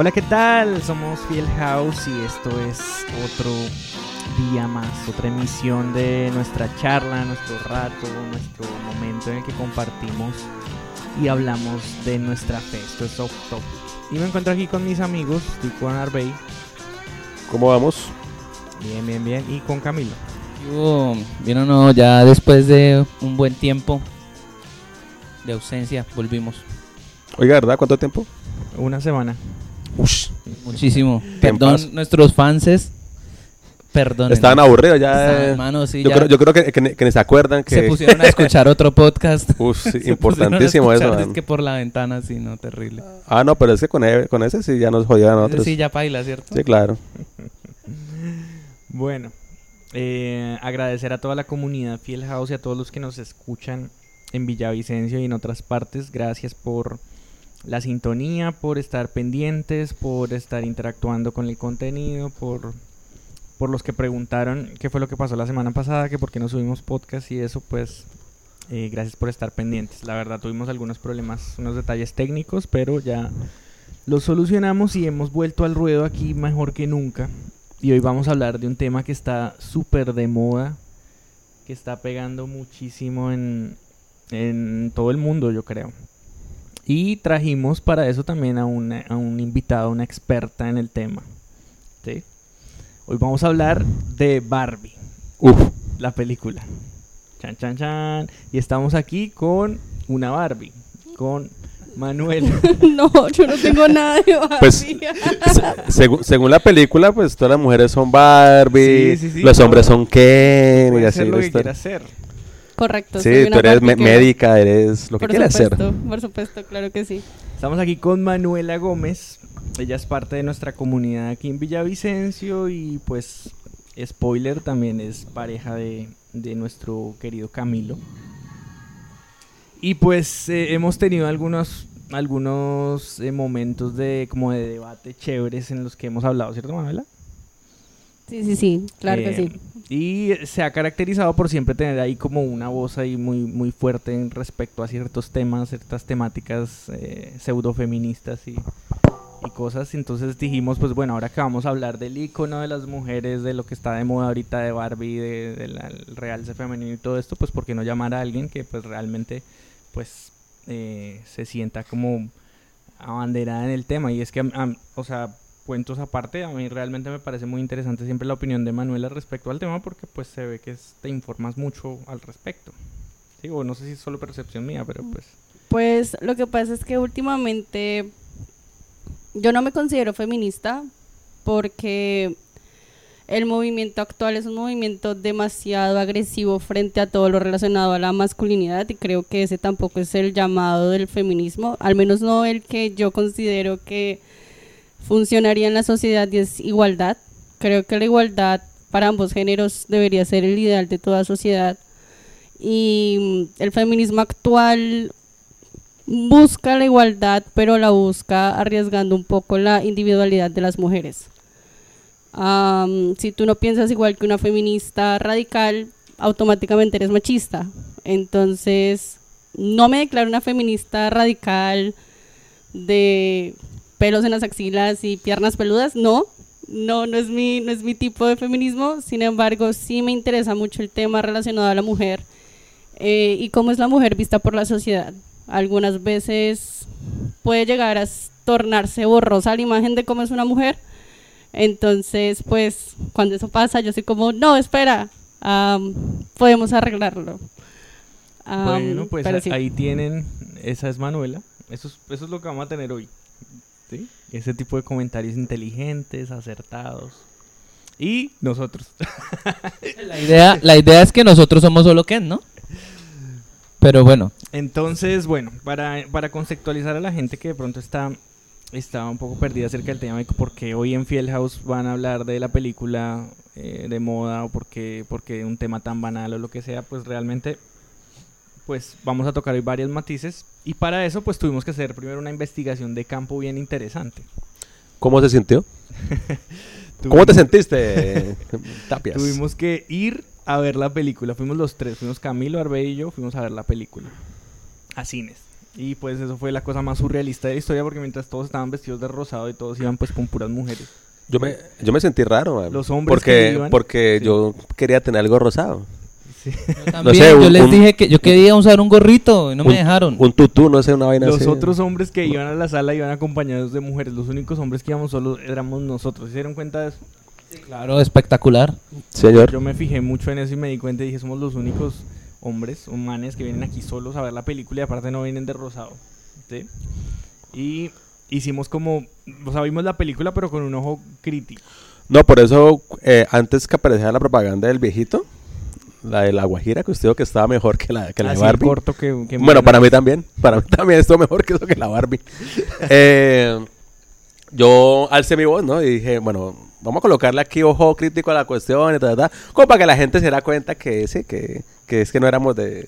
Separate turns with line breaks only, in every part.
Hola, ¿qué tal? Somos Fiel House y esto es otro día más, otra emisión de nuestra charla, nuestro rato, nuestro momento en el que compartimos y hablamos de nuestra fe. Esto es Off Top. Y me encuentro aquí con mis amigos, estoy con Arbey.
¿Cómo vamos?
Bien, bien, bien. Y con Camilo.
Yo, bien o no, ya después de un buen tiempo de ausencia, volvimos.
Oiga, ¿verdad? ¿Cuánto tiempo?
Una semana.
Ush,
Muchísimo. Perdón, nuestros fanses. Perdón.
estaban aburridos ya. eh.
Sí,
yo,
ya
creo, yo creo que, que ni- que ni se acuerdan que...
se pusieron a escuchar otro podcast.
Uf, sí, importantísimo eso.
Es que por la ventana, sí, no, terrible.
Ah, no, pero es que con, e- con ese sí ya nos jodían a nosotros.
Sí, ya paila, ¿cierto?
Sí, claro.
Bueno, eh, agradecer a toda la comunidad Fiel House y a todos los que nos escuchan en Villavicencio y en otras partes. Gracias por la sintonía, por estar pendientes, por estar interactuando con el contenido, por, por los que preguntaron qué fue lo que pasó la semana pasada, que por qué no subimos podcast y eso, pues eh, gracias por estar pendientes. La verdad tuvimos algunos problemas, unos detalles técnicos, pero ya los solucionamos y hemos vuelto al ruedo aquí mejor que nunca. Y hoy vamos a hablar de un tema que está súper de moda, que está pegando muchísimo en, en todo el mundo, yo creo. Y trajimos para eso también a una- a un invitado, una experta en el tema. ¿sí? Hoy vamos a hablar de Barbie,
Uf,
la película. Chan, chan, chan. Y estamos aquí con una Barbie, con Manuel.
No, yo no tengo nada de Barbie.
Pues, se- segu- según la película, pues todas las mujeres son Barbie,
Sí, sí, sí,
los hombres son Ken y así
ser lo
la
que
historia.
quiera hacer.
Correcto.
Sí, tú eres me- médica, eres lo que
Por
quieras hacer.
Por supuesto, claro que sí.
Estamos aquí con Manuela Gómez. Ella es parte de nuestra comunidad aquí en Villavicencio y pues spoiler también es pareja de, de nuestro querido Camilo. Y pues eh, hemos tenido algunos algunos eh, momentos de como de debate chéveres en los que hemos hablado, ¿cierto Manuela?
Sí, sí, sí, claro que
Eh,
sí.
Y se ha caracterizado por siempre tener ahí como una voz ahí muy, muy fuerte en respecto a ciertos temas, ciertas temáticas eh, pseudofeministas y, cosas. Entonces dijimos, pues bueno, ahora que vamos a hablar del icono de las mujeres, de lo que está de moda ahorita de Barbie, de- del realce femenino y todo esto, pues ¿por qué no llamar a alguien que pues realmente pues eh, se sienta como abanderada en el tema? Y es que, o sea, cuentos aparte, a mí realmente me parece muy interesante siempre la opinión de Manuela respecto al tema porque pues se ve que es- te informas mucho al respecto. Digo, no sé si es solo percepción mía, pero pues...
Pues lo que pasa es que últimamente yo no me considero feminista porque el movimiento actual es un movimiento demasiado agresivo frente a todo lo relacionado a la masculinidad y creo que ese tampoco es el llamado del feminismo, al menos no el que yo considero que funcionaría en la sociedad y es igualdad. Creo que la igualdad para ambos géneros debería ser el ideal de toda sociedad y mm, el feminismo actual busca la igualdad, pero la busca arriesgando un poco la individualidad de las mujeres. Si tú no piensas igual que una feminista radical, automáticamente eres machista. Entonces, no me declaro una feminista radical de pelos en las axilas y piernas peludas, no. No, no es mi, no es mi tipo de feminismo. Sin embargo, sí me interesa mucho el tema relacionado a la mujer eh, y cómo es la mujer vista por la sociedad. Algunas veces puede llegar a tornarse borrosa la imagen de cómo es una mujer. Entonces, pues, cuando eso pasa, yo soy como, no, espera, podemos arreglarlo.
Bueno, pues
sí.
ahí tienen, esa es Manuela, eso es, eso es lo que vamos a tener hoy. ¿Sí? Ese tipo de comentarios inteligentes, acertados. Y nosotros.
La idea, la idea es que nosotros somos solo Ken, ¿no? Pero bueno,
Entonces, bueno, para, para conceptualizar a la gente que de pronto está, está un poco perdida acerca del tema de por qué hoy en Fiel House van a hablar de la película eh, de moda o por qué, por qué un tema tan banal o lo que sea, pues realmente pues vamos a tocar hoy varios matices y para eso pues tuvimos que hacer primero una investigación de campo bien interesante.
¿Cómo se sintió? ¿Cómo te sentiste, Tapias?
Tuvimos que ir a ver la película. Fuimos los tres. Fuimos Camilo, Arbe y yo. Fuimos a ver la película. A cines. Y pues eso fue la cosa más surrealista de la historia porque mientras todos estaban vestidos de rosado y todos iban pues con puras mujeres.
Yo me, yo me sentí raro, man,
Los hombres
porque,
que iban-
porque
Sí.
yo quería tener algo rosado.
Sí.
Yo también,
sé,
yo
un-
les
un-
dije que yo quería usar un gorrito y no me dejaron.
Un tutú, no sé, una vaina
Los
así.
otros hombres que iban a la sala iban acompañados de mujeres. Los únicos hombres que íbamos solos éramos nosotros. ¿Se dieron cuenta de eso?
Claro, espectacular.
Señor.
Yo me fijé mucho en eso y me di cuenta y dije, somos los únicos hombres, humanes, que vienen aquí solos a ver la película y aparte no vienen de rosado. ¿sí? Y hicimos como, o sea, vimos la película pero con un ojo crítico.
No, por eso, eh, antes que apareciera la propaganda del viejito, la de la Guajira, que usted dijo que estaba mejor que la, que la de
Así
Barbie.
corto que... que
Bueno, para mí también. Para mí también estuvo mejor que eso que la Barbie. Eh, yo alcé mi voz, ¿no? Y dije, bueno, vamos a colocarle aquí ojo crítico a la cuestión y tal, tal, tal, como para que la gente se diera cuenta que sí, que, que es que no éramos de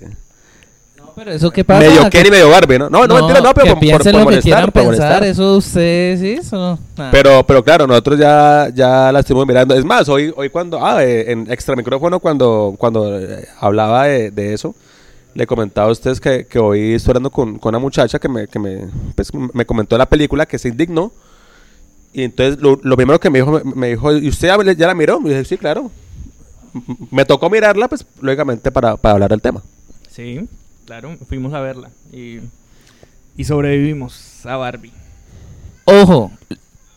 pero eso qué pasa.
medio
Que-
Ken y medio Barbie, ¿no? No, no, mentira, no, pero
que
por, por,
piensen
por
lo que
molestar,
quieran
por
pensar,
molestar.
eso ustedes, sí, eso. nada.
Pero, pero claro, nosotros ya, ya la estuvimos mirando. Es más, hoy, hoy cuando, ah, eh, en extra micrófono, cuando, cuando eh, hablaba de, de eso, le comentaba a ustedes que, que hoy estoy hablando con, con una muchacha que me, que me, pues, me comentó la película, que se indignó. Y entonces lo, lo primero que me dijo, me, me dijo, ¿y usted ya, ya la miró? Y dije, sí, claro. M- Me tocó mirarla, pues, lógicamente, para, para hablar del tema.
Sí, claro, fuimos a verla y, y sobrevivimos a Barbie.
Ojo,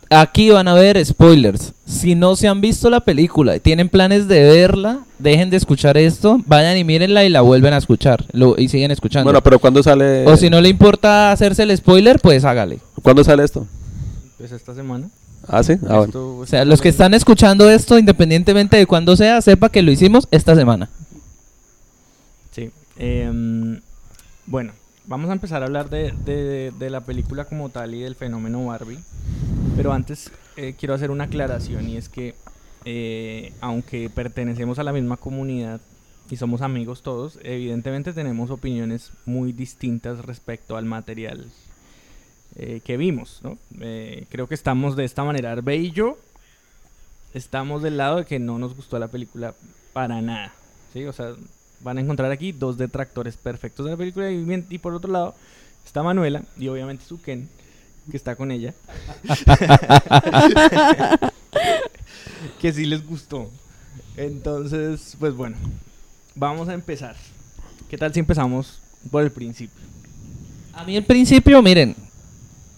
aquí van a ver spoilers. Si no se han visto la película y tienen planes de verla, dejen de escuchar esto, vayan y mírenla y la vuelven a escuchar lo, y siguen escuchando.
Bueno, pero ¿cuándo sale,
o si no le importa hacerse el spoiler, pues hágale.
¿cuándo sale esto?
Pues esta semana.
Ah, sí, ah, bueno.
Esto-
O sea, los que están escuchando esto, independientemente de cuándo sea, sepa que lo hicimos esta semana.
Sí. em, bueno, vamos a empezar a hablar de, de- la película como tal y del fenómeno Barbie. Pero antes eh, quiero hacer una aclaración y es que eh, aunque pertenecemos a la misma comunidad y somos amigos todos, evidentemente tenemos opiniones muy distintas respecto al material eh, que vimos. ¿no? Creo que estamos de esta manera. Arbe y yo estamos del lado de que no nos gustó la película para nada. ¿sí? O sea, van a encontrar aquí dos detractores perfectos de la película y, y por otro lado está Manuela y obviamente su Ken que está con ella. Que sí les gustó. Entonces pues bueno vamos a empezar. Qué tal si empezamos por el principio
A mí el principio, miren,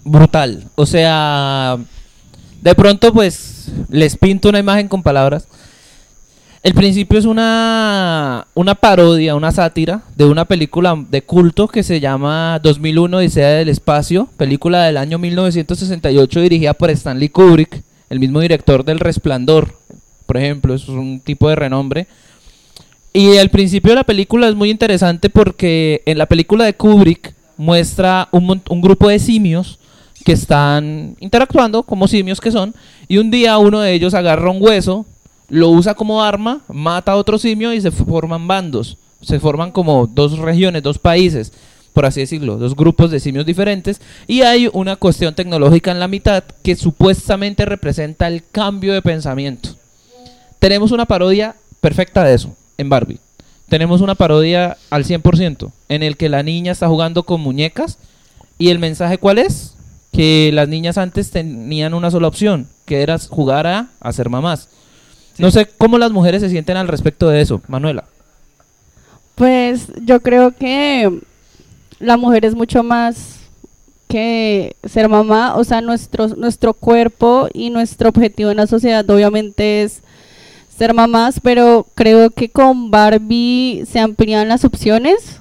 brutal. O sea, de pronto pues les pinto una imagen con palabras. El principio es una, una parodia, una sátira de una película de culto que se llama 2001 Odisea del Espacio, película del año 1968 dirigida por Stanley Kubrick, el mismo director del Resplandor, por ejemplo, es un tipo de renombre. Y el principio de la película es muy interesante porque en la película de Kubrick muestra un, un grupo de simios que están interactuando como simios que son y un día uno de ellos agarra un hueso, lo usa como arma, mata a otro simio y se forman bandos. Se forman como dos regiones, dos países, por así decirlo, dos grupos de simios diferentes y hay una cuestión tecnológica en la mitad que supuestamente representa el cambio de pensamiento. Tenemos una parodia perfecta de eso en Barbie. Tenemos una parodia al 100% en el que la niña está jugando con muñecas y el mensaje cuál es? Que las niñas antes tenían una sola opción, que era jugar a, a ser No sé cómo las mujeres se sienten al respecto de eso, Manuela.
Pues yo creo que la mujer es mucho más que ser mamá, o sea, nuestro, nuestro cuerpo y nuestro objetivo en la sociedad obviamente es ser mamás, pero creo que con Barbie se amplían las opciones.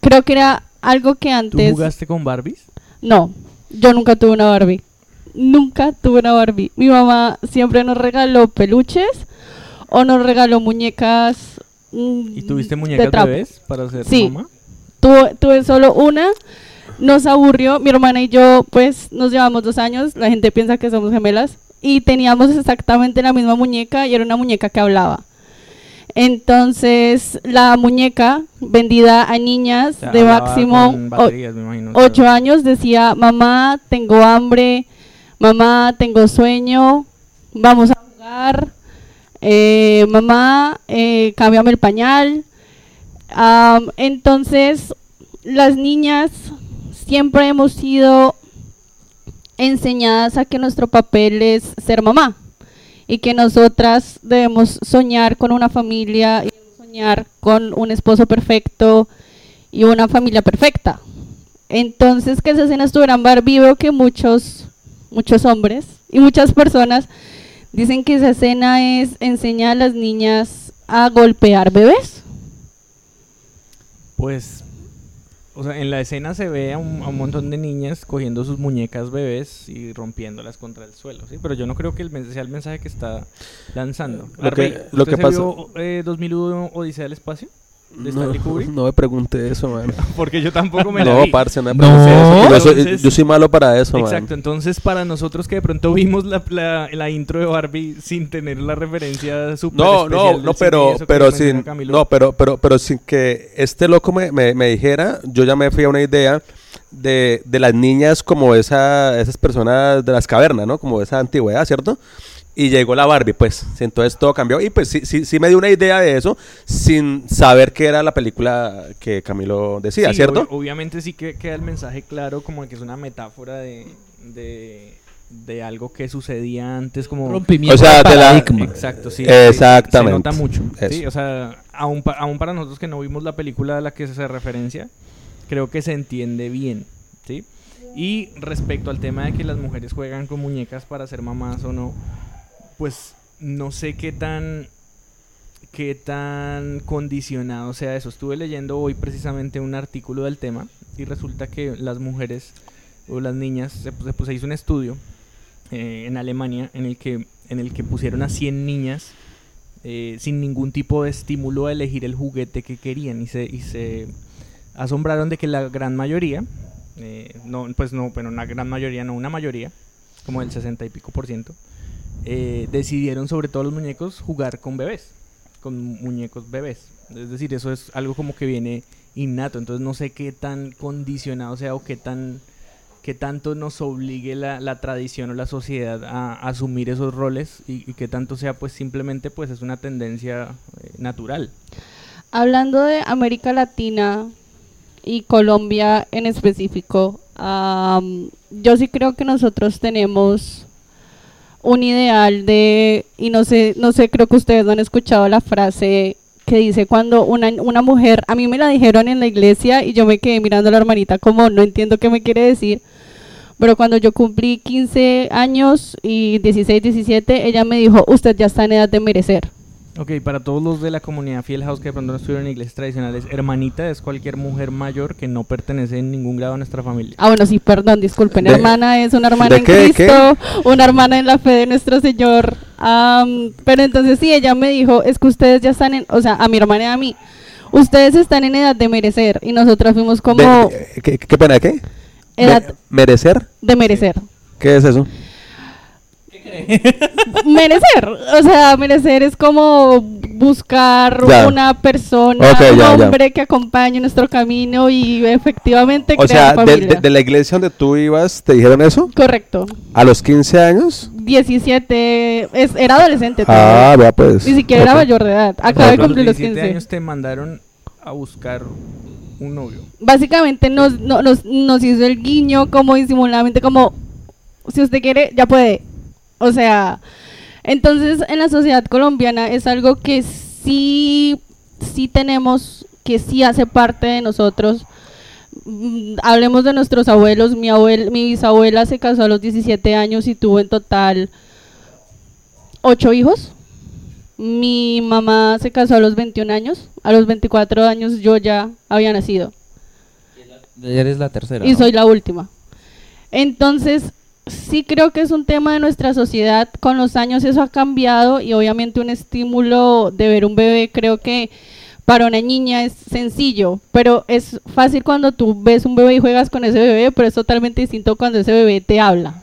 Creo que era algo que
¿tú
antes...
jugaste con Barbies?
No, yo nunca tuve una Barbie. Nunca tuve una Barbie. Mi mamá siempre nos regaló peluches o nos regaló muñecas. mm,
¿y tuviste
de
muñecas
trapo.
bebés para
Sí.
mamá?
Tuve, tuve solo una. Nos aburrió. Mi hermana y yo, pues, nos llevamos dos años. La gente piensa que somos gemelas. Y teníamos exactamente la misma muñeca y era una muñeca que hablaba. Entonces, la muñeca vendida a niñas
O sea,
de máximo
con
o-
baterías, me imagino, o sea,
ocho años decía, mamá, tengo hambre, mamá, tengo sueño, vamos a jugar, eh, mamá, eh, cámbiame el pañal. Entonces, las niñas siempre hemos sido enseñadas a que nuestro papel es ser mamá y que nosotras debemos soñar con una familia y soñar con un esposo perfecto y una familia perfecta. Entonces que esa escena estuviera en Barbie veo que muchos muchos hombres y muchas personas dicen que esa escena es enseñar a las niñas a golpear bebés.
Pues, o sea, en la escena se ve a un, a un montón de niñas cogiendo sus muñecas bebés y rompiéndolas contra el suelo, ¿sí? Pero yo no creo que el sea el mensaje que está lanzando.
Lo que- lo
¿usted
que
se
pasa-
vio, eh, 2001 Odisea del Espacio? ¿De
No,
Stanley Kubrick?
no me pregunte eso, man.
Porque yo tampoco me la
No,
vi.
parce, no me
No.
eso. Yo soy,
Entonces-
yo soy malo para eso, man.
Exacto, entonces para nosotros que de pronto vimos la, la, la intro de Barbie sin tener la referencia super
No,
especial
no, no, pero, pero sin,
Camilo.
no, pero, pero, pero sin que este loco me, me, me dijera, yo ya me fui a una idea de, de las niñas como esa, esas personas de las cavernas, ¿no? Como esa antigüedad, ¿cierto? Y llegó la Barbie, pues, entonces todo cambió. Y pues sí, sí, sí me dio una idea de eso sin saber que era la película que Camilo decía,
Sí,
¿cierto?
ob- obviamente sí que queda el mensaje claro como que es una metáfora de, de, de algo que sucedía antes como...
Rompimiento
O sea,
de
de la-
paradigma.
Exacto, sí.
Exactamente.
Se nota mucho.
Eso.
Sí, o sea, aún, pa- aún para nosotros que no vimos la película a la que se hace referencia, creo que se entiende bien, ¿sí? Y respecto al tema de que las mujeres juegan con muñecas para ser mamás o no, pues no sé qué tan qué tan condicionado sea eso. Estuve leyendo hoy precisamente un artículo del tema y resulta que las mujeres o las niñas, se, se- pues, se hizo un estudio eh, en Alemania en el que en el que pusieron a 100 niñas eh, sin ningún tipo de estímulo a elegir el juguete que querían y se, y se asombraron de que la gran mayoría, eh, no, pues no, pero una gran mayoría, no una mayoría, como el 60 y pico por ciento, eh, decidieron sobre todo los muñecos jugar con bebés, con muñecos bebés. Es decir, eso es algo como que viene innato, entonces no sé qué tan condicionado sea o qué tan qué tanto nos obligue la, tradición o la sociedad a, asumir esos roles y, qué tanto sea pues simplemente pues es una tendencia eh, natural.
Hablando de América Latina y Colombia en específico, am, yo sí creo que nosotros tenemos un ideal de, y no sé, no sé, creo que ustedes han escuchado la frase que dice cuando una, una mujer, a mí me la dijeron en la iglesia y yo me quedé mirando a la hermanita como no entiendo qué me quiere decir, pero cuando yo cumplí 15 años y 16, 17, ella me dijo, usted ya está en edad de merecer.
Ok, para todos los de la comunidad Fiel House que de pronto no estuvieron en iglesias tradicionales, hermanita es cualquier mujer mayor que no pertenece en ningún grado a nuestra familia.
Ah, bueno, sí, perdón, disculpen.
¿De-
hermana es una hermana
de
en
qué,
Cristo, una hermana en la fe de nuestro Señor. Am, pero entonces sí, ella me dijo, es que ustedes ya están en, o sea, a mi hermana y a mí, ustedes están en edad de merecer. Y nosotras fuimos como
De- eh, ¿qué, qué pena, qué?
edad
Me- ¿Merecer?
de merecer.
¿Qué es eso?
Merecer, o sea, merecer es como buscar
Ya.
una persona,
Ok,
un
ya, ya.
hombre que acompañe nuestro camino y efectivamente
O sea,
crear
de,
familia.
de- de la iglesia donde tú ibas, ¿te dijeron eso?
Correcto.
¿A los 15 años?
17, es, era adolescente.
Ah, vea pues.
Ni siquiera era
Ok.
mayor de edad. Acaba de
A los
cumplir los
17
15.
años te mandaron a buscar un novio.
Básicamente nos, no- nos, nos hizo el guiño como disimuladamente, como si usted quiere, ya puede. O sea, entonces en la sociedad colombiana es algo que sí, sí tenemos, que sí hace parte de nosotros. Mm, Hablemos de nuestros abuelos. Mi, abuel, mi bisabuela se casó a los 17 años y tuvo en total ocho hijos. Mi mamá se casó a los 21 años. A los 24 años yo ya había nacido.
Eres la tercera.
Y
¿no?
soy la última. Entonces, sí creo que es un tema de nuestra sociedad. Con los años eso ha cambiado y obviamente un estímulo de ver un bebé creo que para una niña es sencillo, pero es fácil cuando tú ves un bebé y juegas con ese bebé, pero es totalmente distinto cuando ese bebé te habla.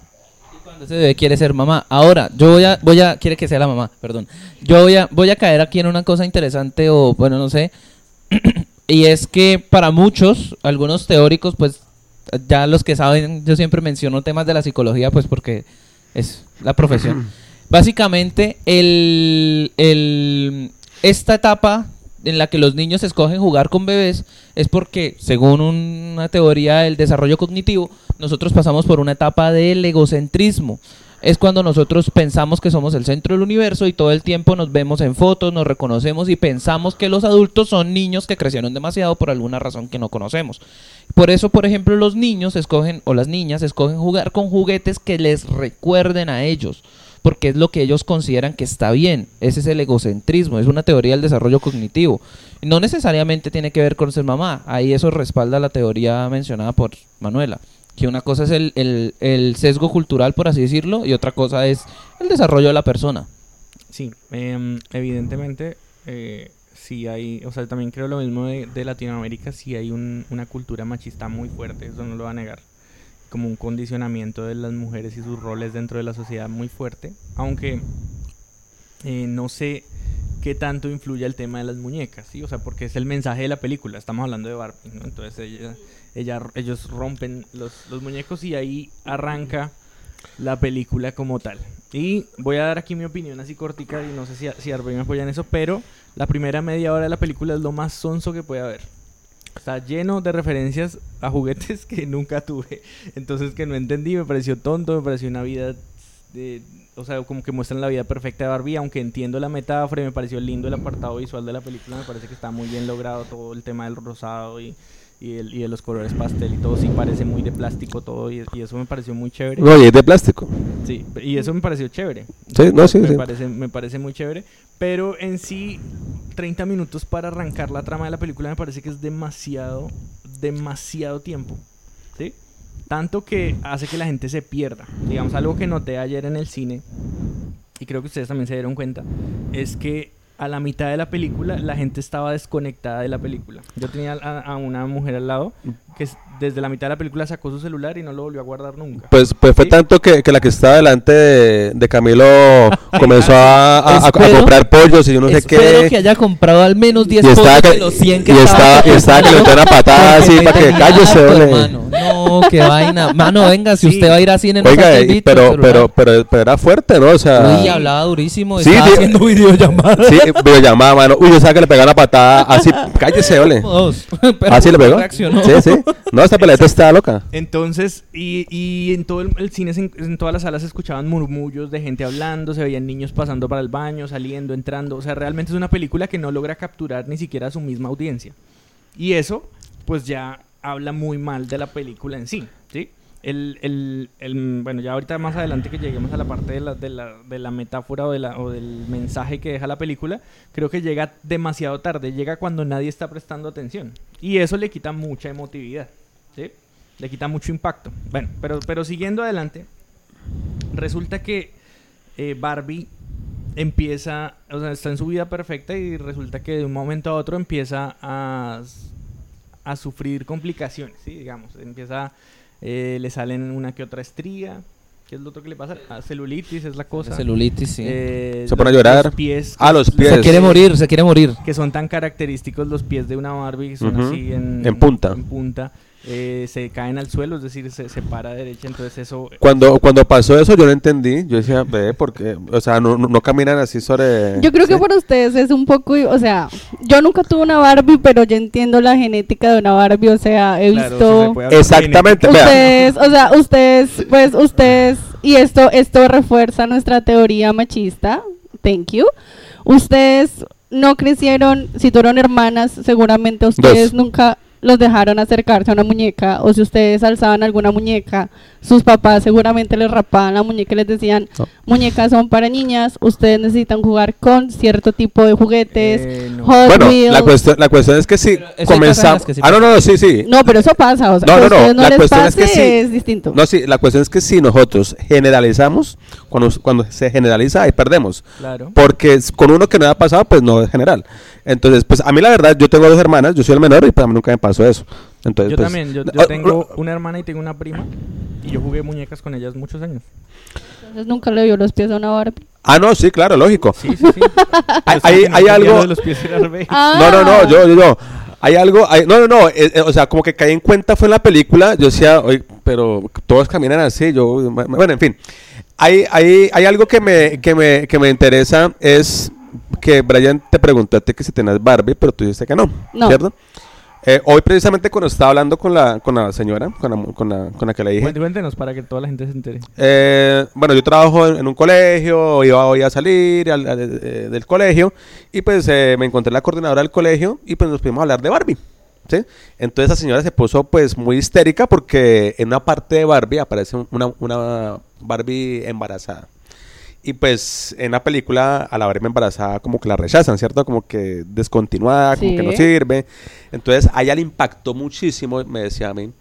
Cuando ese bebé quiere ser mamá. Ahora, yo voy a, voy a, quiere que sea la mamá, perdón. Yo voy a, voy a caer aquí en una cosa interesante o, bueno, no sé. y es que para muchos, algunos teóricos, pues, ya los que saben, yo siempre menciono temas de la psicología, pues, porque es la profesión. Básicamente, el, el, esta etapa en la que los niños escogen jugar con bebés es porque, según una teoría del desarrollo cognitivo, nosotros pasamos por una etapa del egocentrismo. Es cuando nosotros pensamos que somos el centro del universo y todo el tiempo nos vemos en fotos, nos reconocemos y pensamos que los adultos son niños que crecieron demasiado por alguna razón que no conocemos. Por eso, por ejemplo, los niños escogen o las niñas escogen jugar con juguetes que les recuerden a ellos porque es lo que ellos consideran que está bien. Ese es el egocentrismo, es una teoría del desarrollo cognitivo. No necesariamente tiene que ver con ser mamá, ahí eso respalda la teoría mencionada por Manuela, que una cosa es el, el, sesgo cultural, por así decirlo, y otra cosa es el desarrollo de la persona.
Sí, em, evidentemente eh, sí hay, o sea, también creo lo mismo de, de Latinoamérica, sí hay un- una cultura machista muy fuerte, eso no lo va a negar, como un condicionamiento de las mujeres y sus roles dentro de la sociedad muy fuerte, aunque eh, no sé qué tanto influye el tema de las muñecas, ¿sí? O sea, porque es el mensaje de la película, estamos hablando de Barbie, ¿no? Entonces ella, ella, ellos rompen los, los muñecos y ahí arranca la película como tal. Y voy a dar aquí mi opinión así cortica y no sé si, si Arbe me apoya en eso, pero la primera media hora de la película es lo más sonso que puede haber. Está lleno de referencias a juguetes que nunca tuve. Entonces que no entendí, me pareció tonto, me pareció una vida de... O sea, como que muestran la vida perfecta de Barbie, aunque entiendo la metáfora me pareció lindo el apartado visual de la película, me parece que está muy bien logrado todo el tema del rosado y, y, el- y de los colores pastel y todo, sí parece muy de plástico todo y, y eso me pareció muy chévere.
No, y es de plástico.
Sí, y eso me pareció chévere.
Sí, no, sí,
me,
sí.
Parece, me parece muy chévere. Pero en sí, 30 minutos para arrancar la trama de la película me parece que es demasiado, demasiado tiempo. ¿Sí? Tanto que hace que la gente se pierda. Digamos, algo que noté ayer en el cine, y creo que ustedes también se dieron cuenta, es que a la mitad de la película la gente estaba desconectada de la película. Yo tenía a, a una mujer al lado que desde la mitad de la película sacó su celular y no lo volvió a guardar nunca.
Pues, pues fue
Sí.
tanto que, que la que estaba delante de, de Camilo comenzó a, a- a- a
Espero-
comprar pollos y yo no sé
Espero
qué.
que haya comprado al menos 10
y estaba
pollos
que,
de los 100 que
y estaba, y estaba que le metió una patada así para que cállese.
No, qué vaina. Mano, venga, si
Sí.
usted va a ir a cine, no
Oiga,
saque el
y-
beat,
pero, pero, pero, pero era fuerte, ¿no? O sea,
Uy, hablaba durísimo.
Sí,
estaba
di-
haciendo videollamadas.
sí, videollamada, mano. Uy, yo sabía que le pegaba la patada así, cállese, ole. Así le pegó.
reaccionó.
Sí, sí. No, esta peleta está loca.
Entonces, y, y en todo el, el cine, se- en todas las salas se escuchaban murmullos de gente hablando, se veían niños pasando para el baño, saliendo, entrando. O sea, realmente es una película que no logra capturar ni siquiera a su misma audiencia. Y eso, pues ya habla muy mal de la película en sí, ¿sí? El, el, el- bueno, ya ahorita más adelante que lleguemos a la parte de la, de la, de la metáfora o, de la, o del mensaje que deja la película, creo que llega demasiado tarde, llega cuando nadie está prestando atención. Y eso le quita mucha emotividad, ¿sí? Le quita mucho impacto. Bueno, pero, pero siguiendo adelante, resulta que eh, Barbie empieza, o sea, está en su vida perfecta y resulta que de un momento a otro empieza a, a sufrir complicaciones, ¿sí? Digamos, empieza, eh, le salen una que otra estría, ¿qué es lo otro que le pasa? Ah, celulitis es la cosa.
Celulitis, sí.
Eh,
Se pone a llorar.
Los pies.
Ah, los pies.
se quiere morir, se quiere morir.
Que son tan característicos los pies de una Barbie, que son así en,
En punta.
en punta. Eh, se caen al suelo, es decir, se, se para derecha, entonces eso...
Cuando, cuando pasó eso, yo no entendí. Yo decía, ve, porque, o sea, no, no, no caminan así sobre.
Yo creo que para ustedes es un poco, o sea, yo nunca tuve una Barbie, pero yo entiendo la genética de una Barbie, o sea, he
Claro,
visto...
se
Exactamente.
Ustedes, o sea, ustedes, pues ustedes, y esto, esto refuerza nuestra teoría machista, thank you. Ustedes no crecieron, si tuvieron hermanas, seguramente ustedes
Dos.
nunca los dejaron acercarse a una muñeca, o si ustedes alzaban alguna muñeca, sus papás seguramente les rapaban la muñeca y les decían,
No.
muñecas son para niñas, ustedes necesitan jugar con cierto tipo de juguetes,
Eh, no.
Hot
Bueno,
Wheels.
la cuestión, la cuestión es que si comenzamos.
sí
ah, no, no, no, sí, sí.
No, pero eso pasa, o sea,
No, no, no,
no
la
les
cuestión
pase
es que sí.
es distinto.
No, sí, la cuestión es que si nosotros generalizamos, cuando, cuando se generaliza, ahí perdemos.
Claro.
Porque con uno que no ha pasado, pues no es general. Entonces, pues a mí la verdad, yo tengo dos hermanas, yo soy el menor y pues a mí nunca me pasó eso. Entonces,
Yo
pues,
también, yo, yo
ah,
tengo una hermana y tengo una prima y yo jugué muñecas con ellas muchos años.
Entonces nunca le vio los pies a una Barbie.
Ah, no, sí, claro, lógico.
Sí, sí, sí.
Hay, algo...
de los pies
Ah.
No, no, no, yo, yo, yo. Hay algo, hay- no, no, no, eh, eh, o sea, como que caí en cuenta fue en la película, yo decía, oye, pero todos caminan así, yo, bueno, en fin. Hay, hay, hay algo que me, que me, que me interesa, es que Brian te preguntó a ti que si tenías Barbie, pero tú dijiste que no,
No.
¿cierto? Eh, hoy precisamente cuando estaba hablando con la, con la señora, con la, con la, con la que le dije,
Cuént- Cuéntenos para que toda la gente se entere.
eh, bueno, yo trabajo en, en un colegio, iba hoy a salir al- al- eh, del colegio y pues eh, me encontré la coordinadora del colegio y pues nos pudimos hablar de Barbie. ¿sí? Entonces esa señora se puso pues muy histérica porque en una parte de Barbie aparece un- una, una Barbie embarazada. Y pues en la película a la Barbie embarazada como que la rechazan, ¿cierto? Como que descontinuada, como
Sí.
que no sirve. Entonces a ella le impactó muchísimo, me decía a mí,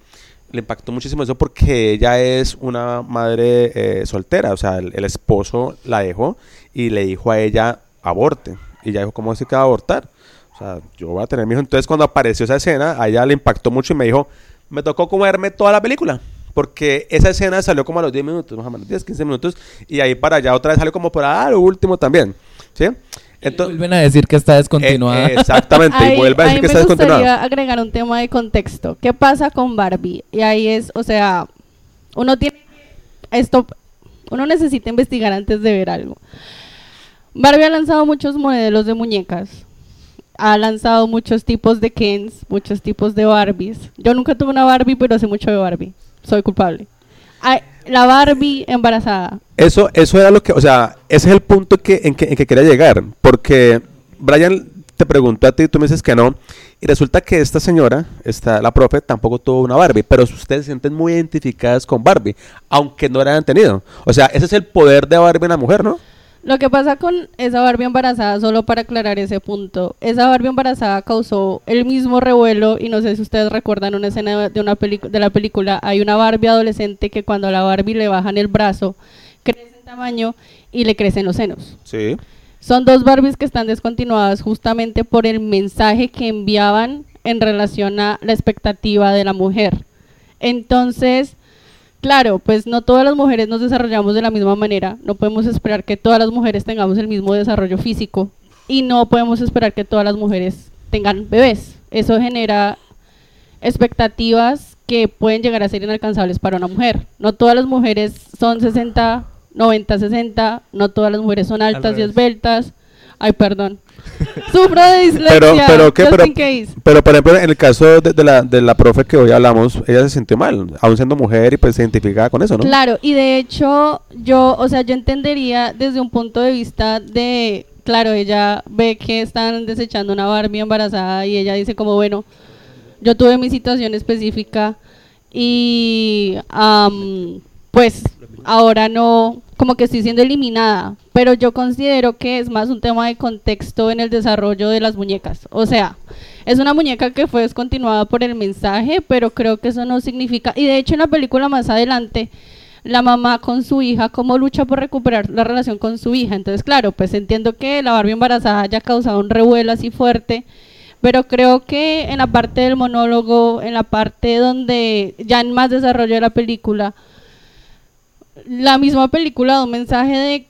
le impactó muchísimo eso porque ella es una madre eh, soltera, o sea, el, el esposo la dejó y le dijo a ella aborte. Y ella dijo, ¿cómo se que va a abortar? O sea, yo voy a tener mi hijo. Entonces cuando apareció esa escena, a ella le impactó mucho y me dijo, me tocó comerme toda la película. Porque esa escena salió como a los 10 minutos, más o menos, 10, 15 minutos, y ahí para allá otra vez salió como para ah, lo último también. ¿Sí? Entonces,
Vuelven a decir que está descontinuada.
eh, exactamente, y
Ahí-
vuelve a decir que está
me
descontinuado.
gustaría agregar un tema de contexto. ¿Qué pasa con Barbie? Y ahí es, o sea, uno tiene esto, uno necesita investigar antes de ver algo. Barbie ha lanzado muchos modelos de muñecas. Ha lanzado muchos tipos de Kens, muchos tipos de Barbies. Yo nunca tuve una Barbie, pero sé mucho de Barbie. Soy culpable. La Barbie embarazada.
Eso, eso era lo que, o sea, ese es el punto que, en, que, en que quería llegar, porque Brian te preguntó a ti, tú me dices que no, y resulta que esta señora, esta, la profe, tampoco tuvo una Barbie, pero ustedes se sienten muy identificadas con Barbie, aunque no la hayan tenido. O sea, ese es el poder de Barbie en la mujer, ¿no?
Lo que pasa con esa Barbie embarazada, solo para aclarar ese punto, esa Barbie embarazada causó el mismo revuelo y no sé si ustedes recuerdan una escena de una de la película, hay una Barbie adolescente que cuando a la Barbie le bajan el brazo, crece en tamaño y le crecen los senos.
Sí.
Son dos Barbies que están descontinuadas justamente por el mensaje que enviaban en relación a la expectativa de la mujer. Entonces, claro, pues no todas las mujeres nos desarrollamos de la misma manera. No podemos esperar que todas las mujeres tengamos el mismo desarrollo físico y no podemos esperar que todas las mujeres tengan bebés. Eso genera expectativas que pueden llegar a ser inalcanzables para una mujer. No todas las mujeres son 60, 90, 60, no todas las mujeres son altas y esbeltas. Ay, perdón. Sufro de dislexia.
Pero, pero, ¿qué? Pero, pero, por ejemplo, en el caso de, de la, de la profe que hoy hablamos, ella se sintió mal, aún siendo mujer y pues se identificaba con eso, ¿no?
Claro, y de hecho, yo, o sea, yo entendería desde un punto de vista de, claro, ella ve que están desechando una Barbie embarazada y ella dice como, bueno, yo tuve mi situación específica y am, pues ahora no, como que estoy siendo eliminada, pero yo considero que es más un tema de contexto en el desarrollo de las muñecas. O sea, es una muñeca que fue descontinuada por el mensaje, pero creo que eso no significa, y de hecho en la película más adelante, la mamá con su hija, cómo lucha por recuperar la relación con su hija. Entonces, claro, pues entiendo que la Barbie embarazada haya causado un revuelo así fuerte, pero creo que en la parte del monólogo, en la parte donde ya en más desarrollo de la película, la misma película da un mensaje de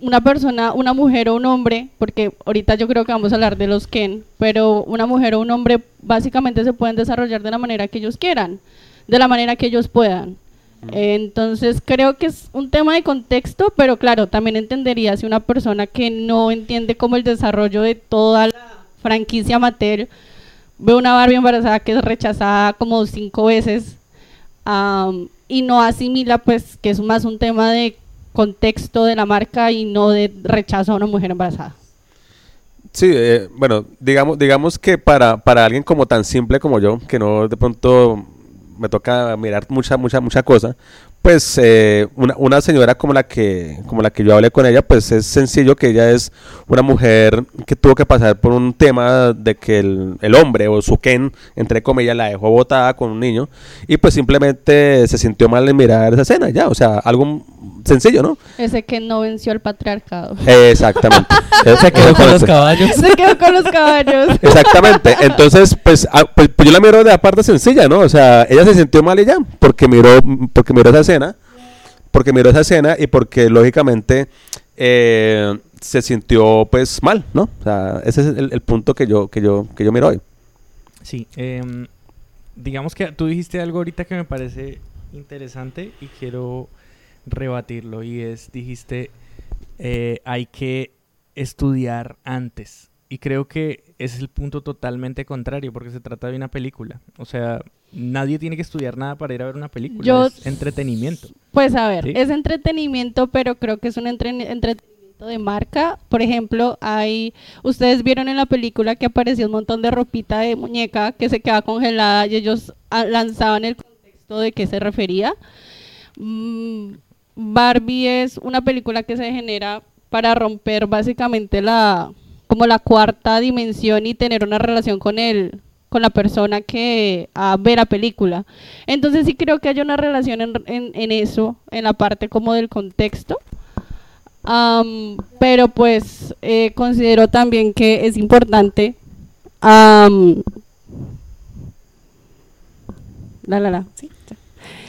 una persona, una mujer o un hombre, porque ahorita yo creo que vamos a hablar de los Ken, pero una mujer o un hombre básicamente se pueden desarrollar de la manera que ellos quieran, de la manera que ellos puedan. Entonces creo que es un tema de contexto, pero claro, también entendería si una persona que no entiende como el desarrollo de toda la franquicia Mattel ve una Barbie embarazada que es rechazada como cinco veces y no asimila pues que es más un tema de contexto de la marca y no de rechazo a una mujer embarazada.
Sí, eh, bueno, digamos, digamos que para, para alguien como tan simple como yo, que no de pronto me toca mirar mucha, mucha, mucha cosa, pues eh, una, una señora como la que como la que yo hablé con ella, pues es sencillo que ella es una mujer que tuvo que pasar por un tema de que el, el hombre o su Ken, entre comillas, la dejó botada con un niño y pues simplemente se sintió mal en mirar esa escena, ya, o sea, algo sencillo, ¿no?
Ese que no venció al patriarcado.
Exactamente.
Se quedó con los
Exactamente.
caballos.
Se quedó con los caballos.
Exactamente. Entonces, pues, ah, pues, pues yo la miro de la parte sencilla, ¿no? O sea, ella se sintió mal y ya, porque miró, porque miró esa escena, porque miró esa escena y porque lógicamente eh, se sintió pues mal, ¿no? O sea, ese es el, punto que yo, que yo, que yo miro hoy.
Sí, em, digamos que tú dijiste algo ahorita que me parece interesante y quiero rebatirlo y es, dijiste, eh, hay que estudiar antes. Y creo que es el punto totalmente contrario, porque se trata de una película. O sea, nadie tiene que estudiar nada para ir a ver una película.
Yo-
Es entretenimiento.
Pues a ver,
Sí.
es entretenimiento, pero creo que es un entre- entretenimiento de marca. Por ejemplo, hay, ustedes vieron en la película que apareció un montón de ropita de muñeca que se quedaba congelada y ellos ah, lanzaban el contexto de qué se refería. Mm, Barbie es una película que se genera para romper básicamente la como la cuarta dimensión y tener una relación con el con la persona que ah, ve la película. Entonces sí creo que hay una relación en, en- eso, en la parte como del contexto. Pero pues eh, considero también que es importante am, la la la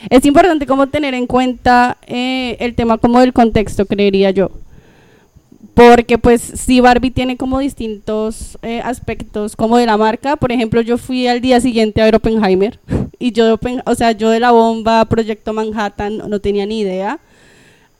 es importante como tener en cuenta eh, el tema como del contexto creería yo porque pues sí Barbie tiene como distintos eh, aspectos como de la marca por ejemplo yo fui al día siguiente a ver Oppenheimer y yo o sea yo de la bomba Proyecto Manhattan no tenía ni idea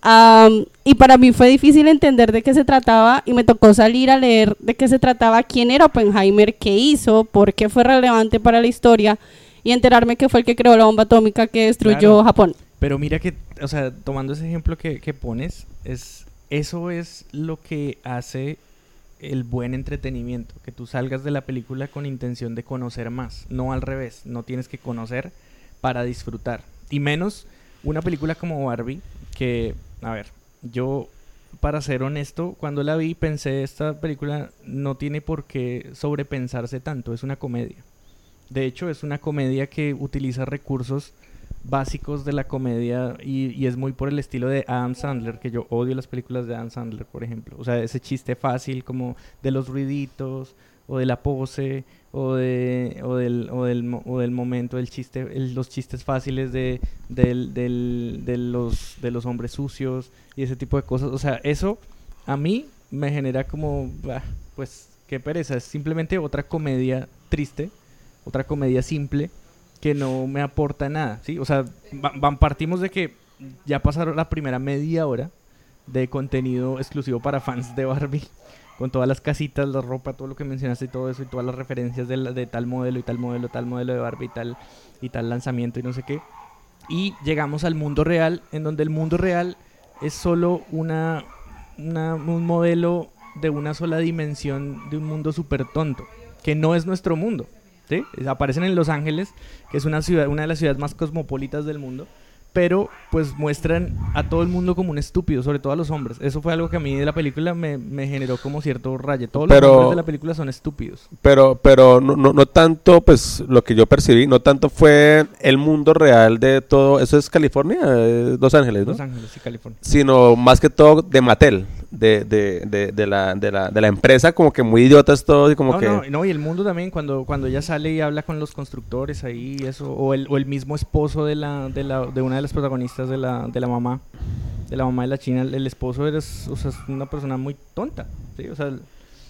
Am, y para mí fue difícil entender de qué se trataba y me tocó salir a leer de qué se trataba, quién era Oppenheimer, qué hizo, por qué fue relevante para la historia y enterarme que fue el que creó la bomba atómica que destruyó
Claro.
Japón.
Pero mira que, o sea, tomando ese ejemplo que, que pones, es, eso es lo que hace el buen entretenimiento, que tú salgas de la película con intención de conocer más, no al revés, no tienes que conocer para disfrutar. Y menos una película como Barbie, que, a ver, yo, para ser honesto, cuando la vi pensé, esta película no tiene por qué sobrepensarse tanto, es una comedia. De hecho, es una comedia que utiliza recursos básicos de la comedia y, es muy por el estilo de Adam Sandler, que yo odio las películas de Adam Sandler, por ejemplo. O sea, ese chiste fácil como de los ruiditos o de la pose o, de, o, del, o, del, o del momento del chiste, los chistes fáciles de, del, del- de, los, de los hombres sucios y ese tipo de cosas. O sea, eso a mí me genera como, bah, pues, qué pereza. Es simplemente otra comedia triste, otra comedia simple que no me aporta nada, ¿sí? O sea, va- va- partimos de que ya pasaron la primera media hora de contenido exclusivo para fans de Barbie, con todas las casitas, la ropa, todo lo que mencionaste y todo eso, y todas las referencias de, la- de tal modelo y tal modelo, tal modelo de Barbie y tal, y tal lanzamiento y no sé qué. Y llegamos al mundo real, en donde el mundo real es solo una, una- un modelo de una sola dimensión de un mundo súper tonto, que no es nuestro mundo. ¿Sí? Aparecen en Los Ángeles, que es una ciudad, una de las ciudades más cosmopolitas del mundo, pero pues muestran a todo el mundo como un estúpido, sobre todo a los hombres. Eso fue algo que a mí de la película me, me generó como cierto raye. Todos
Pero-
los hombres de la película son estúpidos.
Pero, pero no, no, no tanto, pues lo que yo percibí, no tanto fue el mundo real de todo. Eso es California, eh, Los Ángeles, ¿no?
Los Ángeles y California.
Sino más que todo de Mattel, de, de, de, de la, de, la, de la empresa, como que muy idiotas todos y como
no,
que.
no, no, y el mundo también, cuando, cuando ella sale y habla con los constructores ahí, eso, o el, o el mismo esposo de la, de la, de una de las protagonistas de la, de la mamá, de la mamá de la China, el, el esposo es, o sea, es una persona muy tonta, ¿sí? O sea,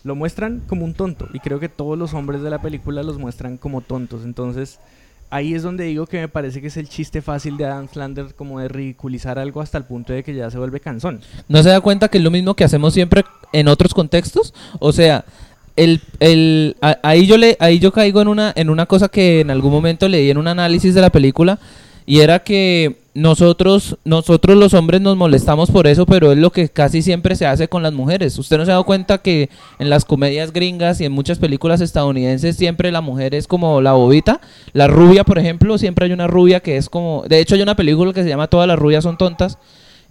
lo muestran como un tonto, y creo que todos los hombres de la película los muestran como tontos, entonces ahí es donde digo que me parece que es el chiste fácil de Adam Sandler como de ridiculizar algo hasta el punto de que ya se vuelve cansón.
¿No se da cuenta que es lo mismo que hacemos siempre en otros contextos? O sea, el, el, a- ahí, yo le, ahí yo caigo en una, en una cosa que en algún momento leí en un análisis de la película y era que nosotros, nosotros los hombres nos molestamos por eso, pero es lo que casi siempre se hace con las mujeres. ¿Usted no se ha dado cuenta que en las comedias gringas y en muchas películas estadounidenses siempre la mujer es como la bobita? La rubia, por ejemplo, siempre hay una rubia que es como... De hecho hay una película que se llama Todas las rubias son tontas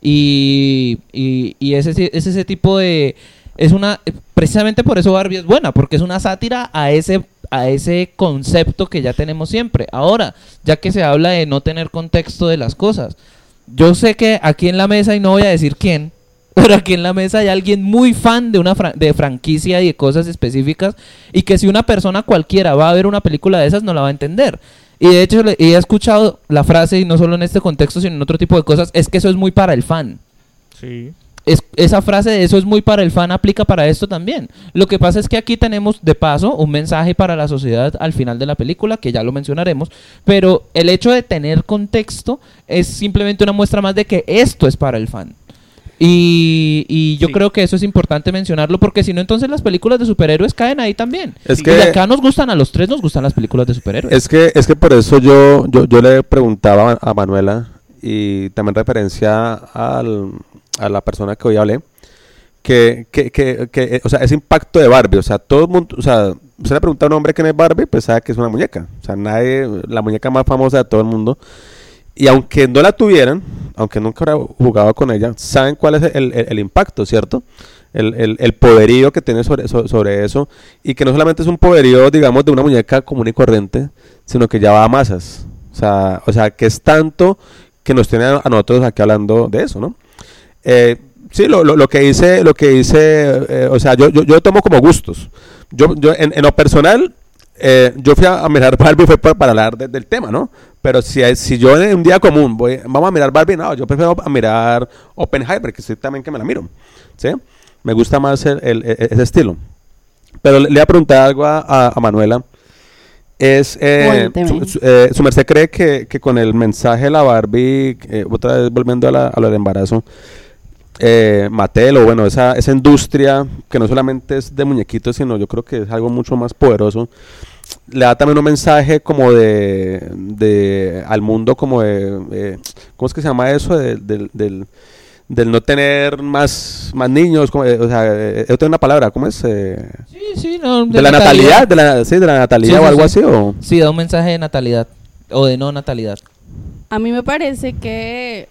y, y, y es, ese, es ese tipo de... Es una... Precisamente por eso Barbie es buena, porque es una sátira a ese, a ese concepto que ya tenemos siempre. Ahora, ya que se habla de no tener contexto de las cosas. Yo sé que aquí en la mesa, y no voy a decir quién, pero aquí en la mesa hay alguien muy fan de una de franquicia y de cosas específicas y que si una persona cualquiera va a ver una película de esas no la va a entender. Y de hecho he escuchado la frase, y no solo en este contexto, sino en otro tipo de cosas, es que eso es muy para el fan.
Sí.
Es, esa frase de eso es muy para el fan aplica para esto también. Lo que pasa es que aquí tenemos de paso un mensaje para la sociedad al final de la película, que ya lo mencionaremos, pero el hecho de tener contexto es simplemente una muestra más de que esto es para el fan. Y, y yo
Sí.
creo que eso es importante mencionarlo porque si no, entonces las películas de superhéroes caen ahí también.
Es
y
que-
acá nos gustan, a los tres nos gustan las películas de superhéroes.
Es que, es que por eso yo, yo, yo le preguntaba a Manuela y también referencia al- a la persona que hoy hablé, que, que, que, que, eh, o sea, ese impacto de Barbie, o sea, todo el mundo, o sea, usted le pregunta a un hombre quién es Barbie, pues sabe que es una muñeca, o sea, nadie, la muñeca más famosa de todo el mundo, y aunque no la tuvieran, aunque nunca hubiera jugado con ella, saben cuál es el, el- impacto, ¿cierto? El, el- el poderío que tiene sobre, so- sobre eso, y que no solamente es un poderío, digamos, de una muñeca común y corriente, sino que ya va a masas. O sea, o sea que es tanto que nos tiene a nosotros aquí hablando de eso, ¿no? Eh, sí, lo, lo, lo que hice, lo que hice, eh, o sea, yo, yo, yo tomo como gustos. Yo, yo en, en lo personal, eh, yo fui a, a mirar Barbie fue para, para hablar de- del tema, ¿no? Pero si, si yo en un día común voy, vamos a mirar Barbie, no, yo prefiero a mirar Oppenheimer, que sí también que me la miro, ¿sí? Me gusta más el- el- e- ese estilo. Pero le, voy a preguntar algo a, a- a Manuela. Es, eh, su, su- eh, su merced cree que, que con el mensaje de la Barbie, otra vez volviendo a, la- a lo del embarazo, eh, Mattel o bueno, esa, esa industria que no solamente es de muñequitos, sino yo creo que es algo mucho más poderoso, le da también un mensaje como de, de al mundo como de, eh, ¿cómo es que se llama eso? De- del, del, del no tener más, más niños, como, eh, o sea, eh, yo tengo una palabra, ¿cómo es? Eh,
sí, sí, no,
de, la natalidad, de la, sí, de la natalidad
Sí,
o algo
sí.
así, o...
Sí, da un mensaje de natalidad o de no natalidad.
A mí me parece que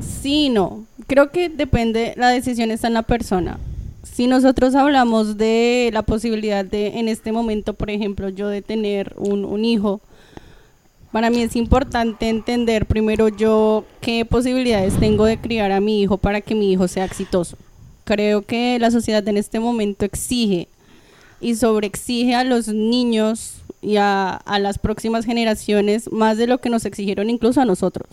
sí, no. Creo que depende, la decisión está en la persona. Si nosotros hablamos de la posibilidad de, en este momento, por ejemplo, yo de tener un, hijo, para mí es importante entender primero yo qué posibilidades tengo de criar a mi hijo para que mi hijo sea exitoso. Creo que la sociedad en este momento exige y sobreexige a los niños y a las próximas generaciones más de lo que nos exigieron incluso a nosotros.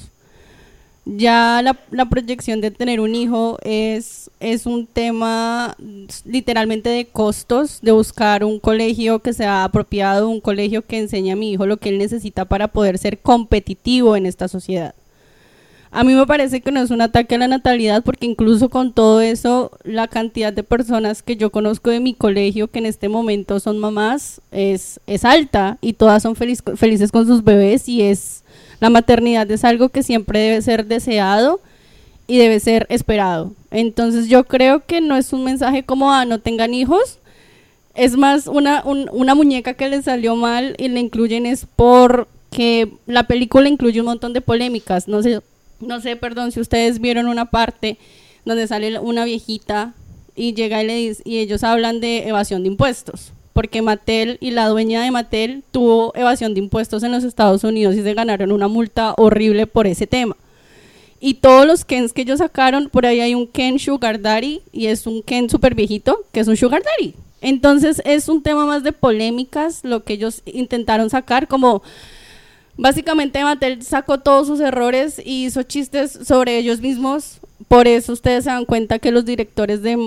Ya la, proyección de tener un hijo es, es un tema literalmente de costos, de buscar un colegio que sea apropiado, un colegio que enseñe a mi hijo lo que él necesita para poder ser competitivo en esta sociedad. A mí me parece que no es un ataque a la natalidad porque incluso con todo eso, la cantidad de personas que yo conozco de mi colegio que en este momento son mamás es, es alta y todas son feliz- felices con sus bebés y es la maternidad es algo que siempre debe ser deseado y debe ser esperado. Entonces yo creo que no es un mensaje como ah, no tengan hijos, es más una, un- una muñeca que le salió mal y le incluyen es porque la película incluye un montón de polémicas. No sé, no sé, perdón, si ustedes vieron una parte donde sale una viejita y llega y le dice, y ellos hablan de evasión de impuestos. Porque Mattel y la dueña de Mattel tuvo evasión de impuestos en los Estados Unidos y se ganaron una multa horrible por ese tema. Y todos los Kens que ellos sacaron, por ahí hay un Ken Sugar Daddy y es un Ken super viejito que es un Sugar Daddy. Entonces es un tema más de polémicas lo que ellos intentaron sacar como básicamente Mattel sacó todos sus errores y hizo chistes sobre ellos mismos. Por eso ustedes se dan cuenta que los directores de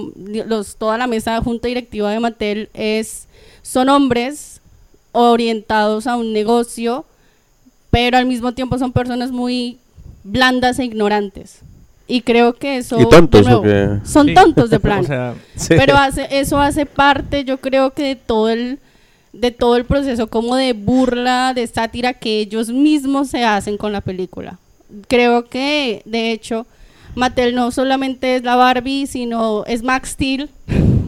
los toda la mesa junta directiva de Mattel es son hombres orientados a un negocio, pero al mismo tiempo son personas muy blandas e ignorantes. Y creo que eso
¿Y tontos
nuevo,
qué?
son
Sí.
tontos de plano.
O sea,
Sí.
Pero hace, eso hace parte, yo creo que de todo el de todo el proceso como de burla, de sátira que ellos mismos se hacen con la película. Creo que, de hecho, Mattel no solamente es la Barbie, sino es Max Steel.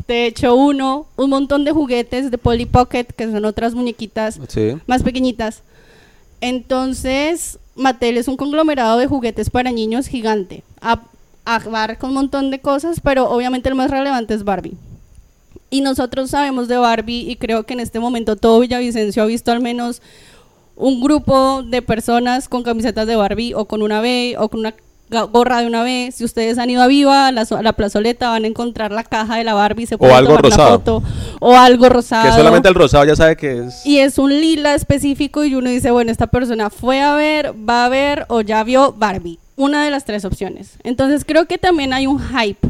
De hecho, uno, un montón de juguetes de Polly Pocket, que son otras muñequitas
Sí.
más pequeñitas. Entonces, Mattel es un conglomerado de juguetes para niños gigante. A- Abarca un montón de cosas, pero obviamente el más relevante es Barbie. Y nosotros sabemos de Barbie y creo que en este momento todo Villavicencio ha visto al menos un grupo de personas con camisetas de Barbie o con una B o con una gorra de una B. Si ustedes han ido a Viva, a la, la plazoleta, van a encontrar la caja de la Barbie, se pueden
algo
tomar una foto, o algo rosado.
Que solamente el rosado ya sabe que es...
Y es un lila específico y uno dice, bueno, esta persona fue a ver, va a ver o ya vio Barbie. Una de las tres opciones. Entonces creo que también hay un hype.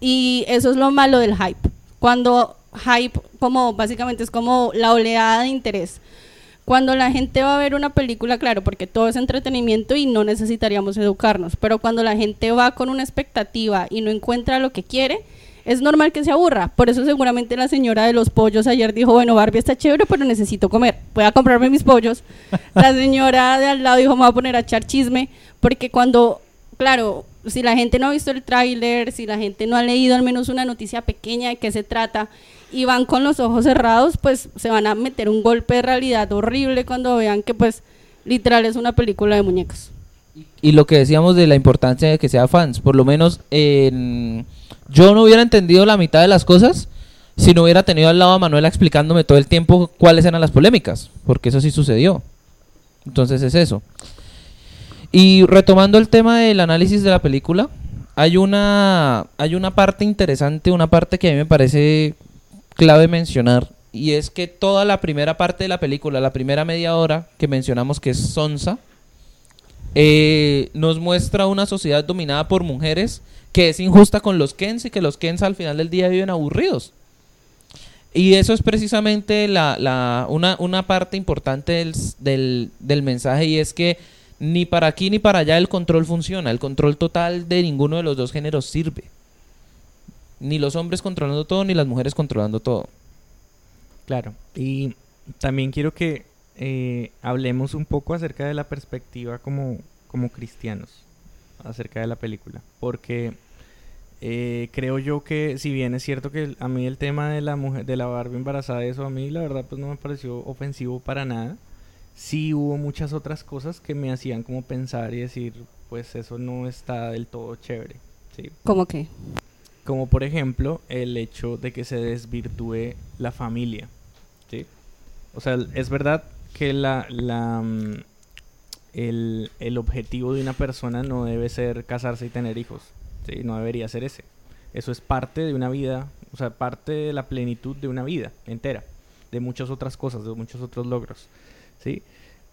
Y eso es lo malo del hype. Cuando hype, como básicamente es como la oleada de interés. Cuando la gente va a ver una película, claro, porque todo es entretenimiento y no necesitaríamos educarnos, pero cuando la gente va con una expectativa y no encuentra lo que quiere, es normal que se aburra. Por eso seguramente la señora de los pollos ayer dijo, bueno, Barbie está chévere, pero necesito comer. Voy a comprarme mis pollos. La señora de al lado dijo, me voy a poner a echar chisme, porque cuando, claro, si la gente no ha visto el tráiler, si la gente no ha leído al menos una noticia pequeña de qué se trata y van con los ojos cerrados, pues se van a meter un golpe de realidad horrible cuando vean que pues literal es una película de muñecos.
Y lo que decíamos de la importancia de que sea fans, por lo menos en... yo no hubiera entendido la mitad de las cosas si no hubiera tenido al lado a Manuela explicándome todo el tiempo cuáles eran las polémicas, porque eso sí sucedió. Entonces es eso. Y retomando el tema del análisis de la película, hay una, hay una parte interesante, una parte que a mí me parece clave mencionar, y es que toda la primera parte de la película, la primera media hora que mencionamos que es Sonsa, eh, nos muestra una sociedad dominada por mujeres que es injusta con los Kens y que los Kens al final del día viven aburridos. Y eso es precisamente la, la, una, una parte importante del, del, del mensaje y es que ni para aquí ni para allá el control funciona. El control total de ninguno de los dos géneros sirve. Ni los hombres controlando todo, ni las mujeres controlando todo.
Claro. Y también quiero que eh, hablemos un poco acerca de la perspectiva como, como cristianos acerca de la película. Porque eh, creo yo que, si bien es cierto que a mí el tema de la mujer, de la Barbie embarazada, eso a mí la verdad pues no me pareció ofensivo para nada sí hubo muchas otras cosas que me hacían como pensar y decir, pues eso no está del todo chévere. ¿sí?
¿Cómo que?
Como por ejemplo el hecho de que se desvirtúe la familia. ¿sí? O sea, es verdad que la, la, mm, el, el objetivo de una persona no debe ser casarse y tener hijos. ¿sí? No debería ser ese. Eso es parte de una vida, o sea, parte de la plenitud de una vida entera, de muchas otras cosas, de muchos otros logros. ¿sí?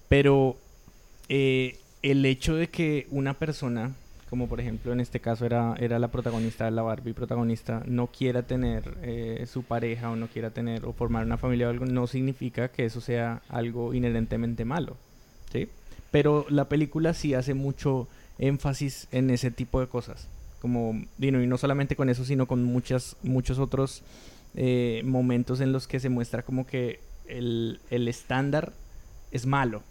Pero eh, el hecho de que una persona, como por ejemplo en este caso era, era la protagonista la Barbie protagonista, no quiera tener eh, su pareja o no quiera tener o formar una familia o algo, no significa que eso sea algo inherentemente malo, ¿sí? Pero la película sí hace mucho énfasis en ese tipo de cosas. Como, y no solamente con eso, sino con muchas, muchos otros eh, momentos en los que se muestra como que el, el estándar es malo,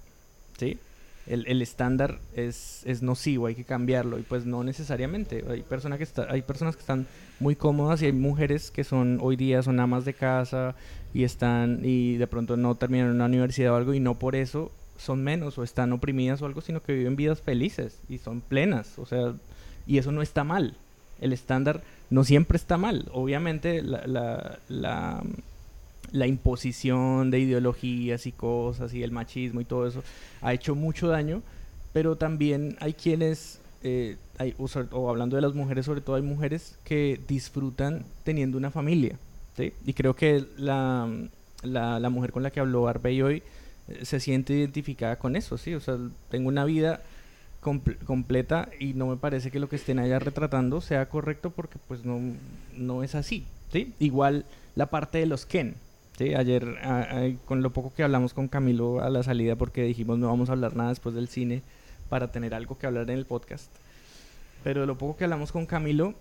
¿sí? El, estándar es, es, nocivo, hay que cambiarlo y pues no necesariamente. Hay, personas que está, hay personas que están muy cómodas y hay mujeres que son hoy día son amas de casa y están y de pronto no terminan una universidad o algo y no por eso son menos o están oprimidas o algo, sino que viven vidas felices y son plenas, o sea, y eso no está mal. El estándar no siempre está mal. Obviamente la, la, la la imposición de ideologías y cosas y el machismo y todo eso ha hecho mucho daño, pero también hay quienes, eh, hay, o, hablando de las mujeres, sobre todo hay mujeres que disfrutan teniendo una familia, ¿sí? Y creo que la, la, mujer con la que habló Arbey hoy eh, se siente identificada con eso, ¿sí? O sea, tengo una vida completa y no me parece que lo que estén allá retratando sea correcto porque pues no, no es así, ¿sí? Igual la parte de los Ken, Ayer, con lo poco que hablamos con Camilo a la salida, porque dijimos no vamos a hablar nada después del cine para tener algo que hablar en el podcast. Pero lo poco que hablamos con Camilo,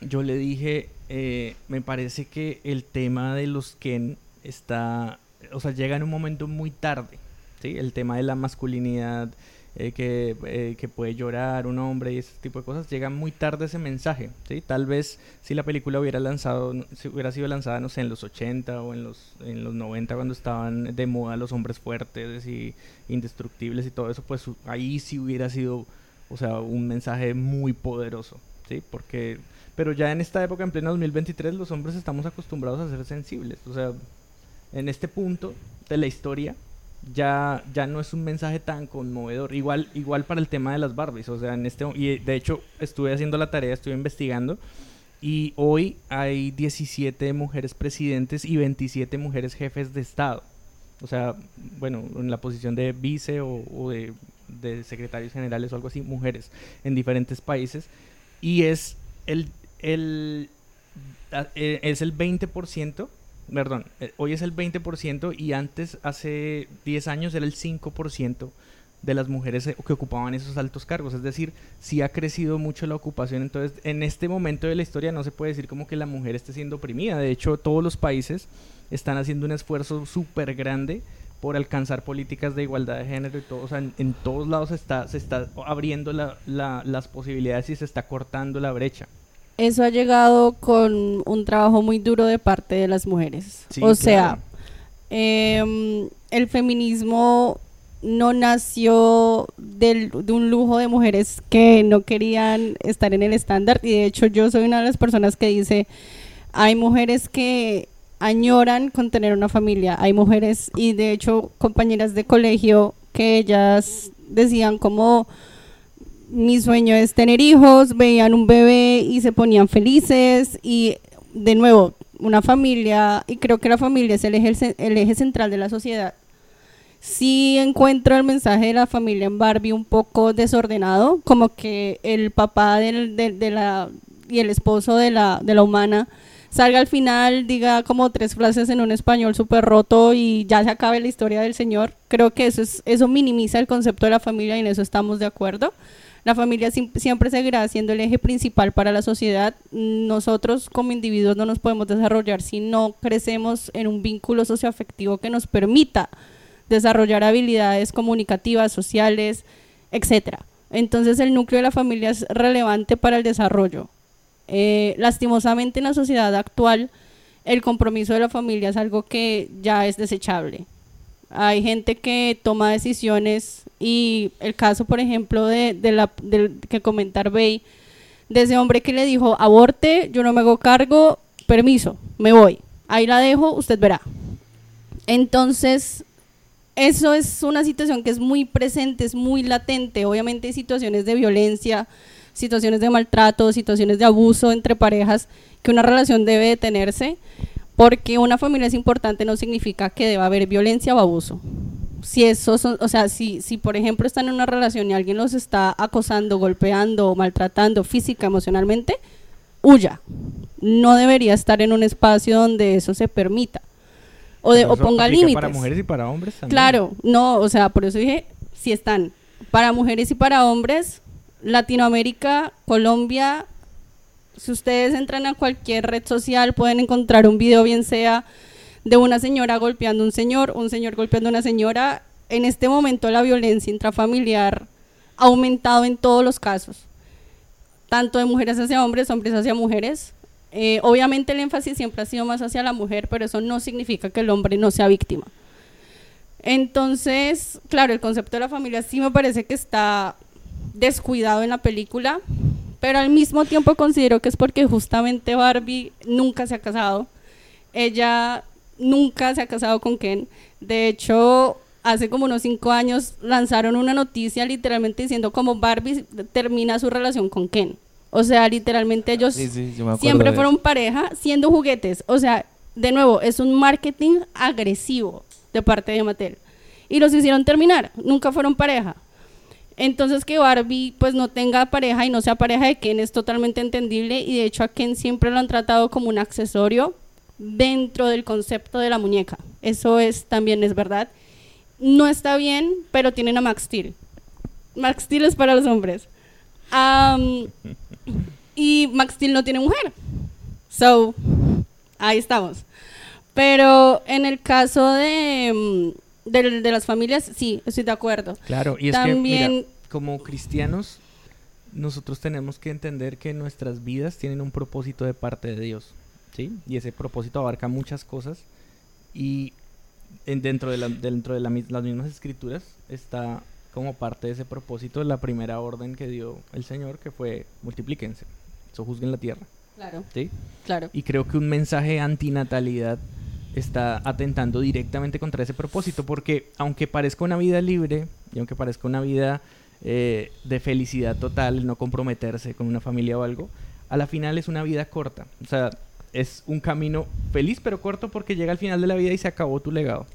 yo le dije, eh, me parece que el tema de los Ken está, o sea, llega en un momento muy tarde, ¿sí? El tema de la masculinidad, eh, que, eh, que, puede llorar un hombre y ese tipo de cosas, llega muy tarde ese mensaje, ¿sí? Tal vez si la película hubiera lanzado, si hubiera sido lanzada, no sé, en los 80 o en los, en los 90 cuando estaban de moda los hombres fuertes y indestructibles y todo eso, pues ahí sí hubiera sido, o sea, un mensaje muy poderoso, ¿sí? Porque, pero ya en esta época, en pleno 2023, los hombres estamos acostumbrados a ser sensibles, o sea, en este punto de la historia, ya, ya no es un mensaje tan conmovedor. Igual, igual para el tema de las Barbies. O sea, en este y de hecho estuve haciendo la tarea, estuve investigando. Y hoy hay 17 mujeres presidentes y 27 mujeres jefes de Estado. O sea, bueno, en la posición de vice o, de, de, secretarios generales o algo así, mujeres en diferentes países. Y es el, el, e, es el 20% perdón, eh, hoy es el 20% y antes, hace 10 años, era el 5% de las mujeres eh, que ocupaban esos altos cargos. Es decir, sí ha crecido mucho la ocupación. Entonces, en este momento de la historia no se puede decir como que la mujer esté siendo oprimida. De hecho, todos los países están haciendo un esfuerzo súper grande por alcanzar políticas de igualdad de género y todo. O sea, en, todos lados está, se está abriendo la- las posibilidades y se está cortando la brecha.
Eso ha llegado con un trabajo muy duro de parte de las mujeres.
Sí,
o sea,
claro.
em, el feminismo no nació del- de un lujo de mujeres que no querían estar en el estándar y de hecho yo soy una de las personas que dice hay mujeres que añoran con tener una familia hay mujeres y de hecho compañeras de colegio que ellas decían como mi sueño es tener hijos, veían un bebé y se ponían felices y de nuevo, una familia, y creo que la familia es el eje, central de la sociedad. Sí encuentro el mensaje de la familia en Barbie un poco desordenado, como que el papá de la, y el esposo de la, de la humana salga al final, diga como tres frases en un español súper roto y ya se acabe la historia del señor. Creo que eso, es, eso minimiza el concepto de la familia y en eso estamos de acuerdo. La familia siempre seguirá siendo el eje principal para la sociedad. Nosotros como individuos no nos podemos desarrollar si no crecemos en un vínculo socioafectivo que nos permita desarrollar habilidades comunicativas, sociales, etcétera. Entonces el núcleo de la familia es relevante para el desarrollo. Eh, lastimosamente en la sociedad actual el compromiso de la familia es algo que ya es desechable. Hay gente que toma decisiones y el caso, por ejemplo, de, que comentar Bey, de ese hombre que le dijo, aborte, yo no me hago cargo, permiso, me voy. Ahí la dejo, usted verá. Entonces, eso es una situación que es muy presente, es muy latente. Obviamente hay situaciones de violencia, situaciones de maltrato, situaciones de abuso entre parejas, que una relación debe detenerse, porque una familia es importante no significa que deba haber violencia o abuso. Si eso son, o sea, si, si por ejemplo están en una relación y alguien los está acosando, golpeando o maltratando física, emocionalmente, huya. No debería estar en un espacio donde eso se permita. O, de, o ponga límites.
Para mujeres y para hombres también.
Claro, no, o sea, por eso dije, si están para mujeres y para hombres, Latinoamérica, Colombia, si ustedes entran a cualquier red social pueden encontrar un video, bien sea de una señora golpeando a un señor, un señor golpeando a una señora. En este momento la violencia intrafamiliar ha aumentado en todos los casos, tanto de mujeres hacia hombres, hombres hacia mujeres. Eh, obviamente el énfasis siempre ha sido más hacia la mujer, pero eso no significa que el hombre no sea víctima. Entonces, claro, el concepto de la familia sí me parece que está descuidado en la película, pero al mismo tiempo considero que es porque justamente Barbie nunca se ha casado. Ella nunca se ha casado con Ken. De hecho, hace como unos cinco años lanzaron una noticia literalmente diciendo como Barbie termina su relación con Ken. O sea, literalmente ellos
Sí, sí,
siempre fueron pareja siendo juguetes. O sea, de nuevo, es un marketing agresivo de parte de Mattel. Y los hicieron terminar, nunca fueron pareja. Entonces que Barbie pues no tenga pareja y no sea pareja de Ken es totalmente entendible y de hecho a Ken siempre lo han tratado como un accesorio dentro del concepto de la muñeca. Eso es también es verdad. No está bien, pero tienen a Max Steel. Max Steel es para los hombres. Y Max Steel no tiene mujer. So, ahí estamos. Pero en el caso de, mm, de, de las familias, sí, estoy de acuerdo.
Claro, y es
También-
que, mira, como cristianos, nosotros tenemos que entender que nuestras vidas tienen un propósito de parte de Dios, ¿sí? Y ese propósito abarca muchas cosas y en- dentro de, la- dentro de la las mismas escrituras está como parte de ese propósito la primera orden que dio el Señor, que fue multiplíquense, sojuzguen la tierra,
Claro,
¿sí?
claro.
Y creo que un mensaje antinatalidad está atentando directamente contra ese propósito, porque aunque parezca una vida libre y aunque parezca una vida eh, de felicidad total, no comprometerse con una familia o algo, a la final es una vida corta. O sea, es un camino feliz pero corto porque llega al final de la vida y se acabó tu legado.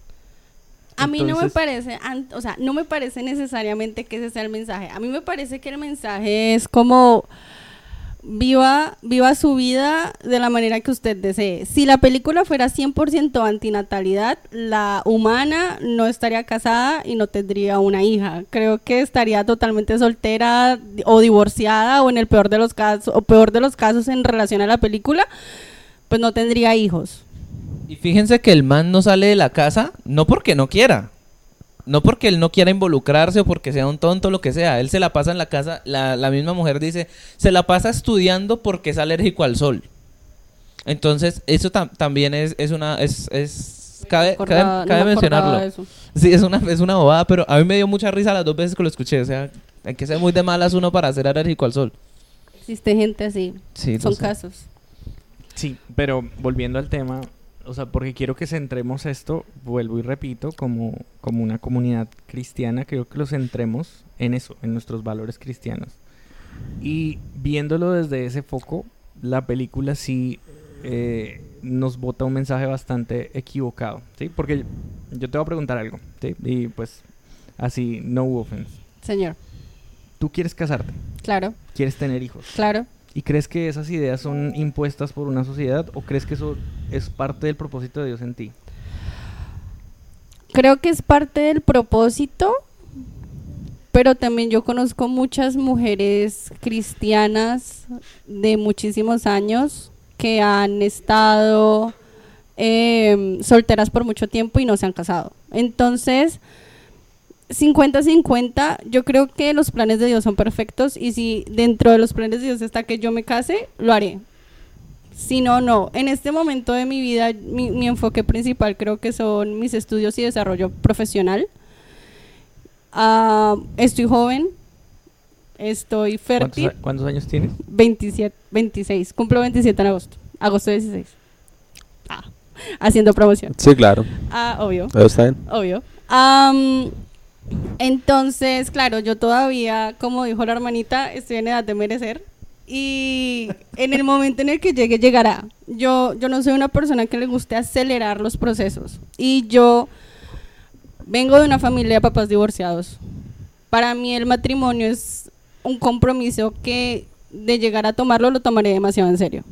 A mí no me
Entonces-
parece, o sea, no me parece necesariamente que ese sea el mensaje. A mí me parece que el mensaje es como viva, viva su vida de la manera que usted desee. Si la película fuera 100% antinatalidad, la humana no estaría casada y no tendría una hija. Creo que estaría totalmente soltera o divorciada o en el peor de los casos, o peor de los casos en relación a la película, pues no tendría hijos.
Y fíjense que el man no sale de la casa, no porque no quiera. No porque él no quiera involucrarse o porque sea un tonto o lo que sea. Él se la pasa en la casa. La, la misma mujer dice, se la pasa estudiando porque es alérgico al sol. Entonces, eso tam- también es, es una... Es, es, cabe
Acordaba-
cabe-
no
cabe
me acordaba
mencionarlo.
de eso.
Sí, es una, es una bobada, pero a mí me dio mucha risa las dos veces que lo escuché. O sea, hay que ser muy de malas uno para ser alérgico al sol.
Existe gente así.
Sí,
Son casos.
Sí, pero volviendo al tema, o sea, porque quiero que centremos esto, vuelvo y repito, como, como una comunidad cristiana, creo que lo centremos en eso, en nuestros valores cristianos. Y viéndolo desde ese foco, la película sí eh, nos bota un mensaje bastante equivocado, ¿sí? Porque yo te voy a preguntar algo, ¿sí? Y pues así, no offense.
Señor,
Tú quieres casarte,
claro,
quieres tener hijos.
claro.
¿Y crees que esas ideas son impuestas por una sociedad o crees que eso es parte del propósito de Dios en ti?
Creo que es parte del propósito, pero también yo conozco muchas mujeres cristianas de muchísimos años que han estado eh, solteras por mucho tiempo y no se han casado. Entonces, 50-50, yo creo que los planes de Dios son perfectos y si dentro de los planes de Dios está que yo me case, lo haré. Si no, no. En este momento de mi vida, mi, mi enfoque principal creo que son mis estudios y desarrollo profesional. Ah, estoy joven, estoy
¿Cuántos,
fértil.
a- cuántos años tienes?
27, 26. Cumplo 27 en agosto. Agosto 16. Ah, haciendo promoción.
Sí, claro.
Ah, obvio,
está bien.
obvio. Am, entonces, claro, yo todavía, como dijo la hermanita, estoy en edad de merecer. Y en el momento en el que llegue, llegará. Yo, yo no soy una persona que le guste acelerar los procesos. Y yo vengo de una familia de papás divorciados. Para mí el matrimonio es un compromiso que de llegar a tomarlo lo tomaré demasiado en serio.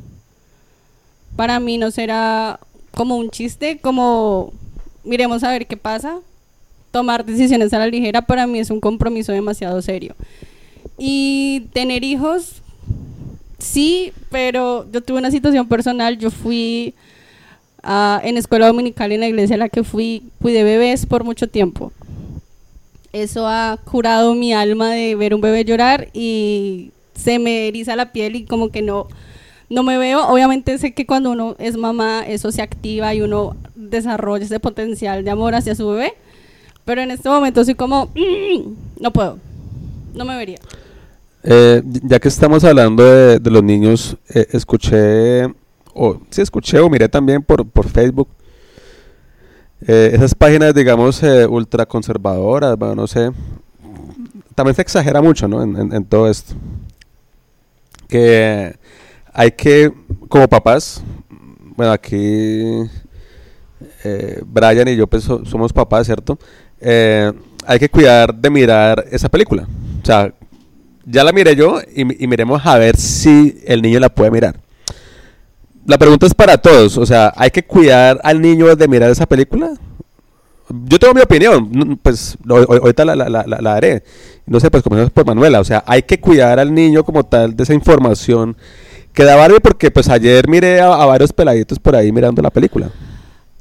Para mí no será como un chiste, como miremos a ver qué pasa. Tomar decisiones a la ligera para mí es un compromiso demasiado serio. Y tener hijos, sí, pero yo tuve una situación personal. Yo fui ah, en escuela dominical en la iglesia a la que fui, cuidé bebés por mucho tiempo. Eso ha curado mi alma de ver un bebé llorar y se me eriza la piel y como que no, no me veo. Obviamente sé que cuando uno es mamá eso se activa y uno desarrolla ese potencial de amor hacia su bebé. Pero en este momento soy como, "Mm, no puedo, no me vería.
Eh, ya que estamos hablando de, los niños, eh, escuché, o sí escuché o miré también por, por Facebook, eh, esas páginas, digamos, eh, ultraconservadoras, bueno, no sé, también se exagera mucho, ¿no? En, en- todo esto. Que hay que, como papás, bueno, aquí Brian y yo pues, so- somos papás, ¿cierto? Hay que cuidar de mirar esa película. O sea, ya la miré yo y, mi- y miremos a ver si el niño la puede mirar. La pregunta es para todos, o sea, ¿hay que cuidar al niño de mirar esa película? Yo tengo mi opinión, pues ho- ho- ahorita la, la, daré. No sé, pues comenzamos por Manuela, o sea, hay que cuidar al niño como tal de esa información que da Barbie porque pues ayer miré a, a varios peladitos por ahí mirando la película.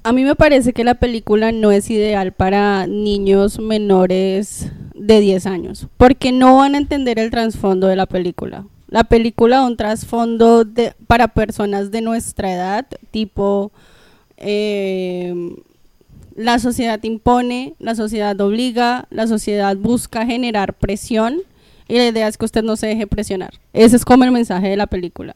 A mí me parece que la película no es ideal para niños menores de 10 años, porque no van a entender el trasfondo de la película. La película un trasfondo de, para personas de nuestra edad, tipo eh, la sociedad impone, la sociedad obliga, la sociedad busca generar presión y la idea es que usted no se deje presionar. Ese es como el mensaje de la película.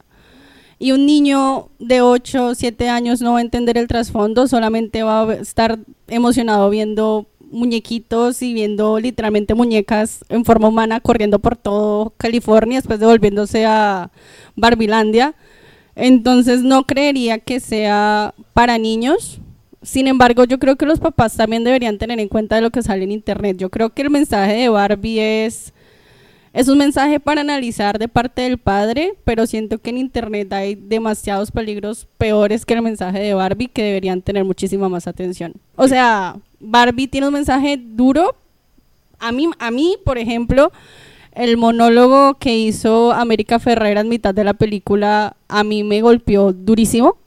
Y un niño de 8, 7 años no va a entender el trasfondo, solamente va a estar emocionado viendo muñequitos y viendo literalmente muñecas en forma humana corriendo por todo California, después devolviéndose a Barbilandia. Entonces no creería que sea para niños. Sin embargo, yo creo que los papás también deberían tener en cuenta de lo que sale en internet. Yo creo que el mensaje de Barbie es Es un mensaje para analizar de parte del padre, pero siento que en internet hay demasiados peligros peores que el mensaje de Barbie que deberían tener muchísima más atención. O sea, Barbie tiene un mensaje duro. A mí, a mí, por ejemplo, el monólogo que hizo América Ferrera en mitad de la película a mí me golpeó durísimo.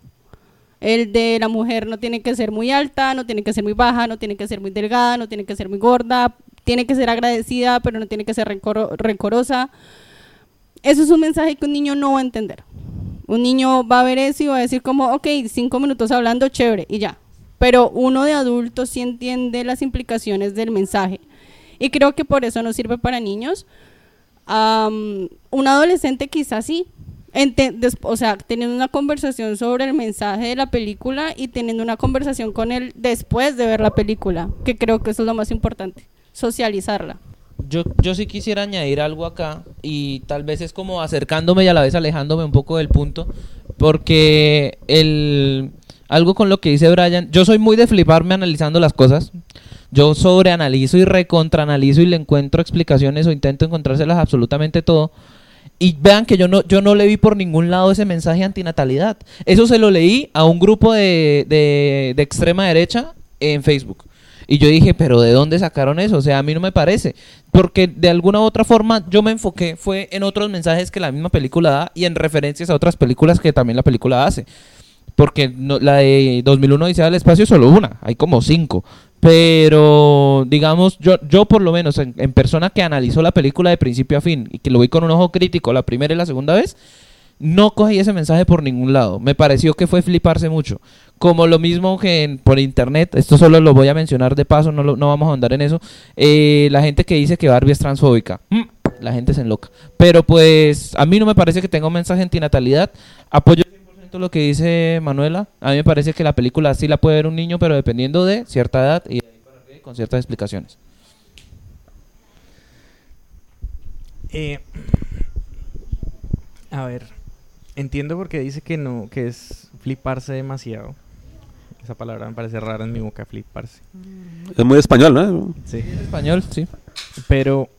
El de la mujer no tiene que ser muy alta, no tiene que ser muy baja, no tiene que ser muy delgada, no tiene que ser muy gorda, tiene que ser agradecida, pero no tiene que ser rencoro- rencorosa. Eso es un mensaje que un niño no va a entender. Un niño va a ver eso y va a decir como, ok, cinco minutos hablando, chévere, y ya. Pero uno de adulto sí entiende las implicaciones del mensaje. Y creo que por eso no sirve para niños. Am, un adolescente quizás sí. Ente- des- o sea, teniendo una conversación sobre el mensaje de la película y teniendo una conversación con él después de ver la película, que creo que eso es lo más importante, socializarla.
Yo, yo sí quisiera añadir algo acá y tal vez es como acercándome y a la vez alejándome un poco del punto porque el algo con lo que dice Brian, yo soy muy de fliparme analizando las cosas. Yo sobreanalizo y recontraanalizo y le encuentro explicaciones o intento encontrárselas absolutamente todo. Y vean que yo no, yo no le vi por ningún lado ese mensaje antinatalidad. Eso se lo leí a un grupo de, de, de extrema derecha en Facebook. Y yo dije, pero ¿de dónde sacaron eso? O sea, a mí no me parece. Porque de alguna u otra forma yo me enfoqué fue en otros mensajes que la misma película da y en referencias a otras películas que también la película hace. Porque la de 2001 Odisea del Espacio es solo una, hay como cinco. Pero, digamos, yo, yo por lo menos en, en persona que analizó la película de principio a fin y que lo vi con un ojo crítico la primera y la segunda vez, no cogí ese mensaje por ningún lado. Me pareció que fue fliparse mucho. Como lo mismo que en- por internet, esto solo lo voy a mencionar de paso, no, lo- no vamos a andar en eso. eh, la gente que dice que Barbie es transfóbica. Mm, la gente se enloca. Pero pues a mí no me parece que tenga un mensaje antinatalidad. Apoyo 100% lo que dice Manuela. A mí me parece que la película sí la puede ver un niño, pero dependiendo de cierta edad y con ciertas explicaciones.
Eh, a ver, entiendo porque dice que no, que es fliparse demasiado. Esa palabra me parece rara en mi boca, fliparse.
Es muy español, ¿no?
Sí.
Español, sí.
Pero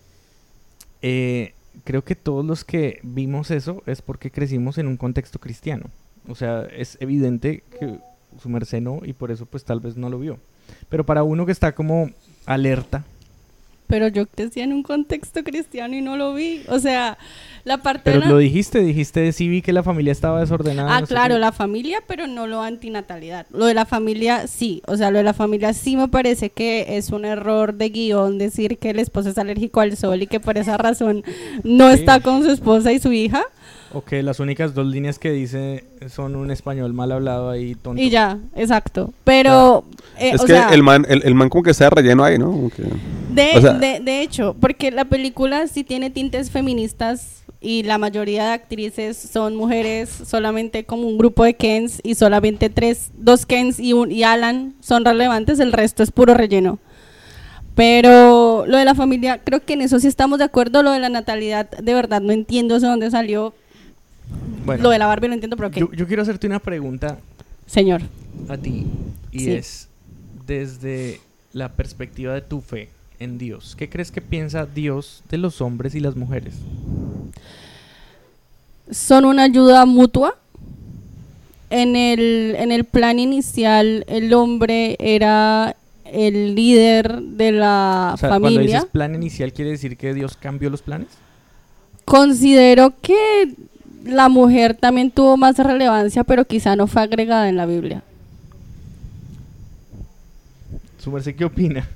eh, creo que todos los que vimos eso es porque crecimos en un contexto cristiano. O sea, es evidente que su merced no y por eso pues tal vez no lo vio. Pero para uno que está como alerta,
Pero yo crecí en un contexto cristiano y no lo vi. O sea, la parte
pero lo dijiste, dijiste sí vi que la familia estaba desordenada.
Ah,
no
claro,
qué".
la familia, pero no lo antinatalidad. Lo de la familia, sí. O sea, lo de la familia sí me parece que es un error de guion decir que el esposo es alérgico al sol y que por esa razón no
Sí.
está con su esposa y su hija.
O que las únicas dos líneas que dice son un español mal hablado ahí tonto.
Y ya, exacto. Pero, eh,
es
o
que
sea,
el, man, el, el man como que está relleno ahí, ¿no? Que-
de,
o sea-
de, de hecho, porque la película sí tiene tintes feministas y la mayoría de actrices son mujeres, solamente como un grupo de Kens y solamente tres, dos Kens y, un, y Alan son relevantes, el resto es puro relleno. Pero lo de la familia, creo que en eso sí estamos de acuerdo. Lo de la natalidad, de verdad, no entiendo de dónde salió.
Bueno,
Lo de la Barbie lo entiendo, pero ¿qué?
yo, yo quiero hacerte una pregunta
Señor.
a ti y
Sí.
es desde la perspectiva de tu fe en Dios. ¿Qué crees que piensa Dios de los hombres y las mujeres?
son una ayuda mutua. En el, en el plan inicial, el hombre era el líder de la
O sea, cuando
familia.
dices plan inicial, ¿quiere decir que Dios cambió los planes?
Considero que la mujer también tuvo más relevancia, pero quizá no fue agregada en la Biblia.
¿Su merced qué opina?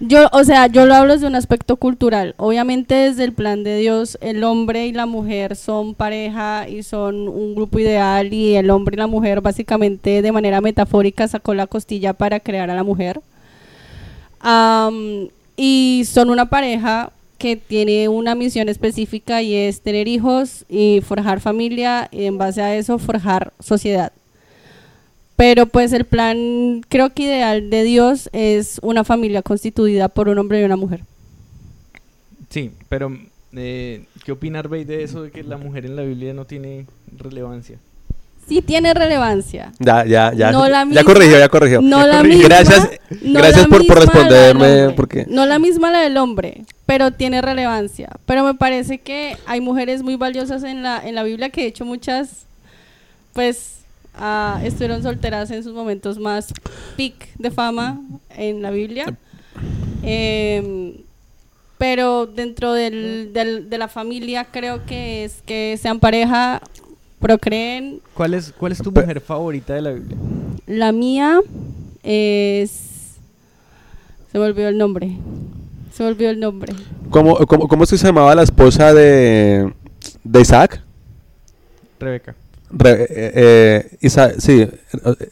Yo, o sea, yo lo hablo desde un aspecto cultural. Obviamente desde el plan de Dios, el hombre y la mujer son pareja y son un grupo ideal y el hombre y la mujer básicamente de manera metafórica sacó la costilla para crear a la mujer. Y son una pareja que tiene una misión específica y es tener hijos y forjar familia y en base a eso forjar sociedad. Pero pues el plan creo que ideal de Dios es una familia constituida por un hombre y una mujer.
Sí, pero eh, ¿qué opina Arbey de eso de que la mujer en la Biblia no tiene relevancia?
Sí tiene relevancia.
Ya, ya, ya.
No la
ya corrigió, ya corrigió.
No la misma,
Gracias,
no
gracias
la
por,
misma
responderme.
hombre.
Porque...
No la misma la del hombre, pero tiene relevancia. Pero me parece que hay mujeres muy valiosas en la, en la Biblia que de hecho muchas, pues, ah, estuvieron solteras en sus momentos más peak de fama en la Biblia. Em, pero dentro del, del- de la familia creo que es que sean pareja, procreen.
¿Cuál es, ¿Cuál es tu
Pe-
mujer favorita de la Biblia?
La mía es... Se me olvidó el nombre. Se me olvidó el nombre.
¿Cómo, cómo, cómo es que se llamaba la esposa de, de Isaac?
Rebeca.
Re- eh, eh, Isa- sí, eh,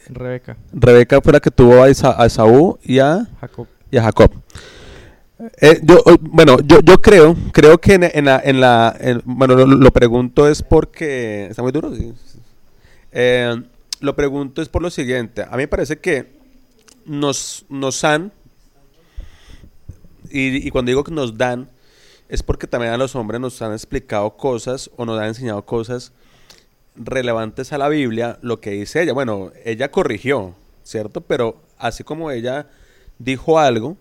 Rebeca.
Rebeca fue la que tuvo a, Isa- a Esaú y a,
Jacob.
y a Jacob. Eh, yo, eh, bueno, yo, yo creo, creo que en, la, en la en- bueno, lo, pregunto es porque, está muy duro. Eh, lo pregunto es por lo siguiente, a mí me parece que nos, nos han, y, y cuando digo que nos dan, es porque también a los hombres nos han explicado cosas o nos han enseñado cosas relevantes a la Biblia, lo que dice ella. Bueno, ella corrigió, ¿cierto? Pero así como ella dijo algo,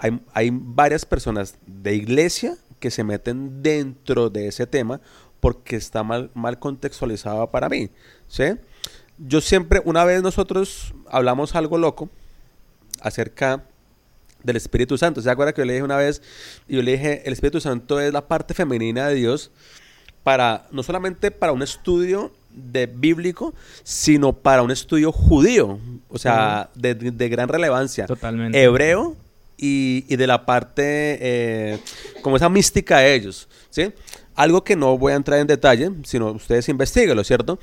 hay, hay varias personas de iglesia que se meten dentro de ese tema porque está mal, mal contextualizado para mí, ¿sí? Yo siempre, una vez nosotros hablamos algo loco acerca del Espíritu Santo. ¿Se acuerda que yo le dije una vez? Y yo le dije, el Espíritu Santo es la parte femenina de Dios para, no solamente para un estudio de bíblico, sino para un estudio judío, o sea, de, de- de gran relevancia.
Totalmente.
Hebreo y, y de la parte, eh, como esa mística de ellos, ¿sí? Algo que no voy a entrar en detalle, sino ustedes investiguenlo, ¿cierto?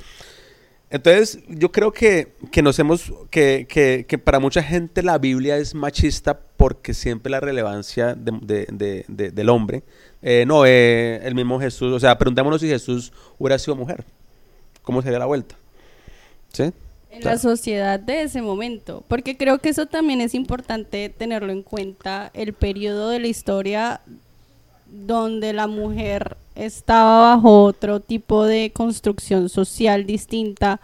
Entonces, yo creo que, que nos hemos, que, que, que para mucha gente la Biblia es machista porque siempre la relevancia de- de- de- de- del hombre. Eh, no, eh, el mismo Jesús, o sea, preguntémonos si Jesús hubiera sido mujer. ¿Cómo sería la vuelta? ¿Sí?
En la sociedad de ese momento. Porque creo que eso también es importante tenerlo en cuenta, el periodo de la historia donde la mujer estaba bajo otro tipo de construcción social distinta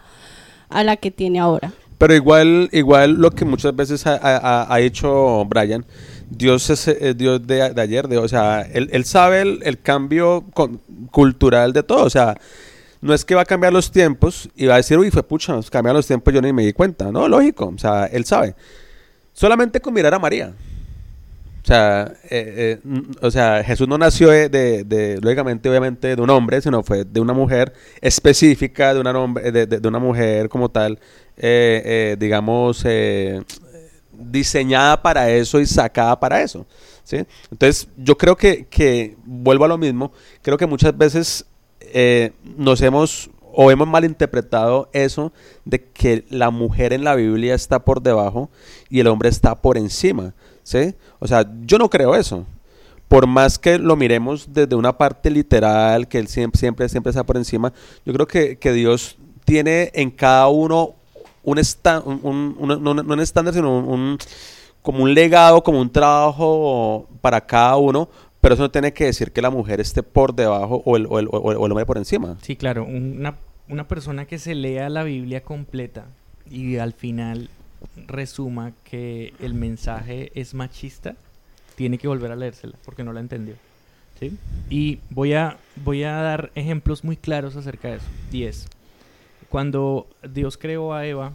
a la que tiene ahora.
Pero igual, igual lo que muchas veces ha, ha- ha hecho Brian, Dios es eh, Dios de, de ayer, de, o sea, él, él sabe el, el cambio con- cultural de todo, o sea, no es que va a cambiar los tiempos y va a decir, uy, fue pucha, cambiaron los tiempos, yo ni me di cuenta, no, lógico, o sea, él sabe. Solamente con mirar a María. O sea, eh, eh, o sea, Jesús no nació de, de- lógicamente, obviamente, de un hombre, sino fue de una mujer específica, de una, de, de- una mujer como tal, eh, digamos, diseñada para eso y sacada para eso. ¿sí? Entonces, yo creo que, que, vuelvo a lo mismo, creo que muchas veces eh, nos hemos o hemos malinterpretado eso de que la mujer en la Biblia está por debajo y el hombre está por encima. ¿sí? O sea, yo no creo eso. Por más que lo miremos desde una parte literal, que él siempre, siempre, siempre está por encima, yo creo que, que Dios tiene en cada uno un, esta- un, no, un estándar, sino un- como un legado, como un trabajo para cada uno, pero eso no tiene que decir que la mujer esté por debajo o el, o el- o el- hombre por encima.
Sí, claro. Una, una persona que se lea la Biblia completa y al final resuma que el mensaje es machista, tiene que volver a leérsela porque no la entendió. ¿sí? Y voy a, voy a dar ejemplos muy claros acerca de eso. Y es, cuando Dios creó a Eva,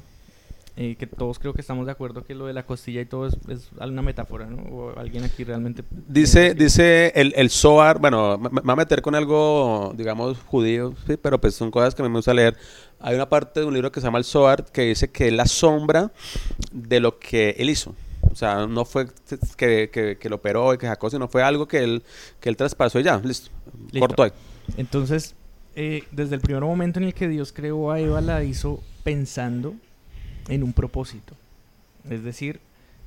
eh, que todos creo que estamos de acuerdo que lo de la costilla y todo es, es una metáfora, ¿no? O alguien aquí realmente...
Dice, dice el, el Zohar, bueno, me, me va a meter con algo, digamos, judío, sí, pero pues son cosas que a mí me gusta leer. Hay una parte de un libro que se llama el Zohar que dice que es la sombra de lo que él hizo. O sea, no fue que, que, que lo operó y que sacó, sino fue algo que él, que él traspasó y ya, listo.
Listo.
Corto ahí.
Entonces, eh, desde el primer momento en el que Dios creó a Eva, la hizo pensando en un propósito. Es decir,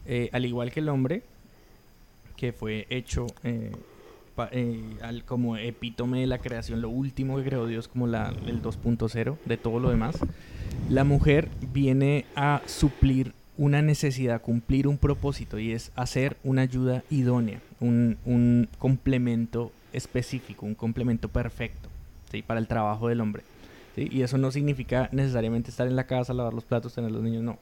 eh, al igual que el hombre, que fue hecho eh, eh, como epítome de la creación, lo último que creó Dios, como el 2.0 de todo lo demás, la mujer viene a suplir una necesidad, cumplir un propósito y es hacer una ayuda idónea, un, un complemento específico, un complemento perfecto ¿sí? para el trabajo del hombre. Y eso no significa necesariamente estar en la casa, lavar los platos, tener los niños, no.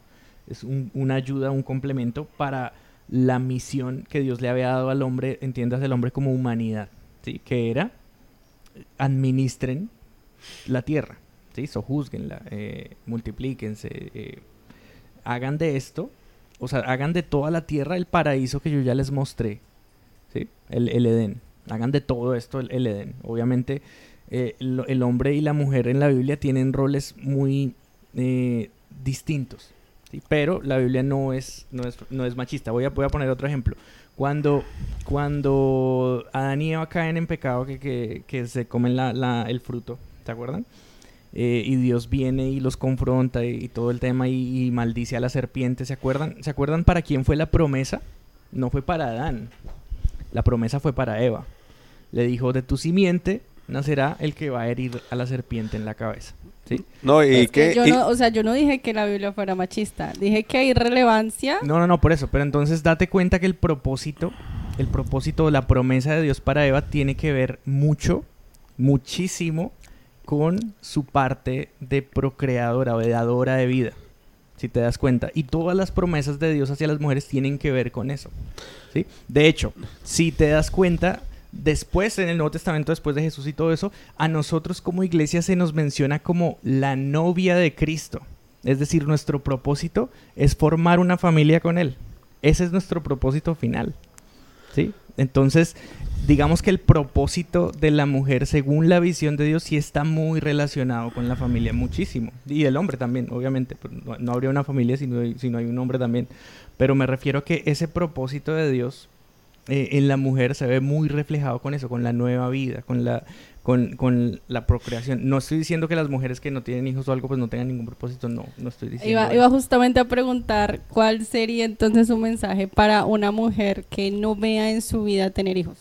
Es un- una ayuda, un complemento para la misión que Dios le había dado al hombre, entiendas el hombre como humanidad, ¿sí? Que era administren la tierra, ¿sí? Sojuzguenla, eh, multiplíquense, eh, hagan de esto, o sea, hagan de toda la tierra el paraíso que yo ya les mostré, ¿sí? El, el Edén. Hagan de todo esto el, el Edén. Obviamente, eh, el hombre y la mujer en la Biblia tienen roles muy eh, distintos. Pero la Biblia no es, no es, no es machista. Voy a, voy a poner otro ejemplo. Cuando, cuando Adán y Eva caen en pecado, que, que, que se comen la, la- el fruto, ¿se acuerdan? Eh, y Dios viene y los confronta y, y todo el tema y, y maldice a la serpiente. ¿Se acuerdan? ¿Se acuerdan para quién fue la promesa? No fue para Adán. La promesa fue para Eva. Le dijo, de tu simiente nacerá el que va a herir a la serpiente en la cabeza. ¿Sí?
No, y
Es que
que...
yo
y-
no, o sea, yo no dije que la Biblia fuera machista. Dije que hay relevancia.
No, no, no, por eso. Pero entonces date cuenta que el propósito, el propósito, la promesa de Dios para Eva tiene que ver mucho, muchísimo con su parte de procreadora o de dadora de vida. Si te das cuenta. Y todas las promesas de Dios hacia las mujeres tienen que ver con eso. ¿sí? De hecho, si te das cuenta, después en el Nuevo Testamento, después de Jesús y todo eso, a nosotros como iglesia se nos menciona como la novia de Cristo. Es decir, nuestro propósito es formar una familia con Él. Ese es nuestro propósito final. ¿Sí? Entonces, digamos que el propósito de la mujer, según la visión de Dios, sí está muy relacionado con la familia, muchísimo. Y el hombre también, obviamente. no habría una familia si no, hay, si no hay un hombre también. Pero me refiero a que ese propósito de Dios eh, en la mujer se ve muy reflejado con eso, con la nueva vida, con la, con, con la procreación. No estoy diciendo que las mujeres que no tienen hijos o algo pues no tengan ningún propósito, no, no estoy diciendo
Iba,
eso.
iba justamente a preguntar cuál sería entonces un mensaje para una mujer que no vea en su vida tener hijos.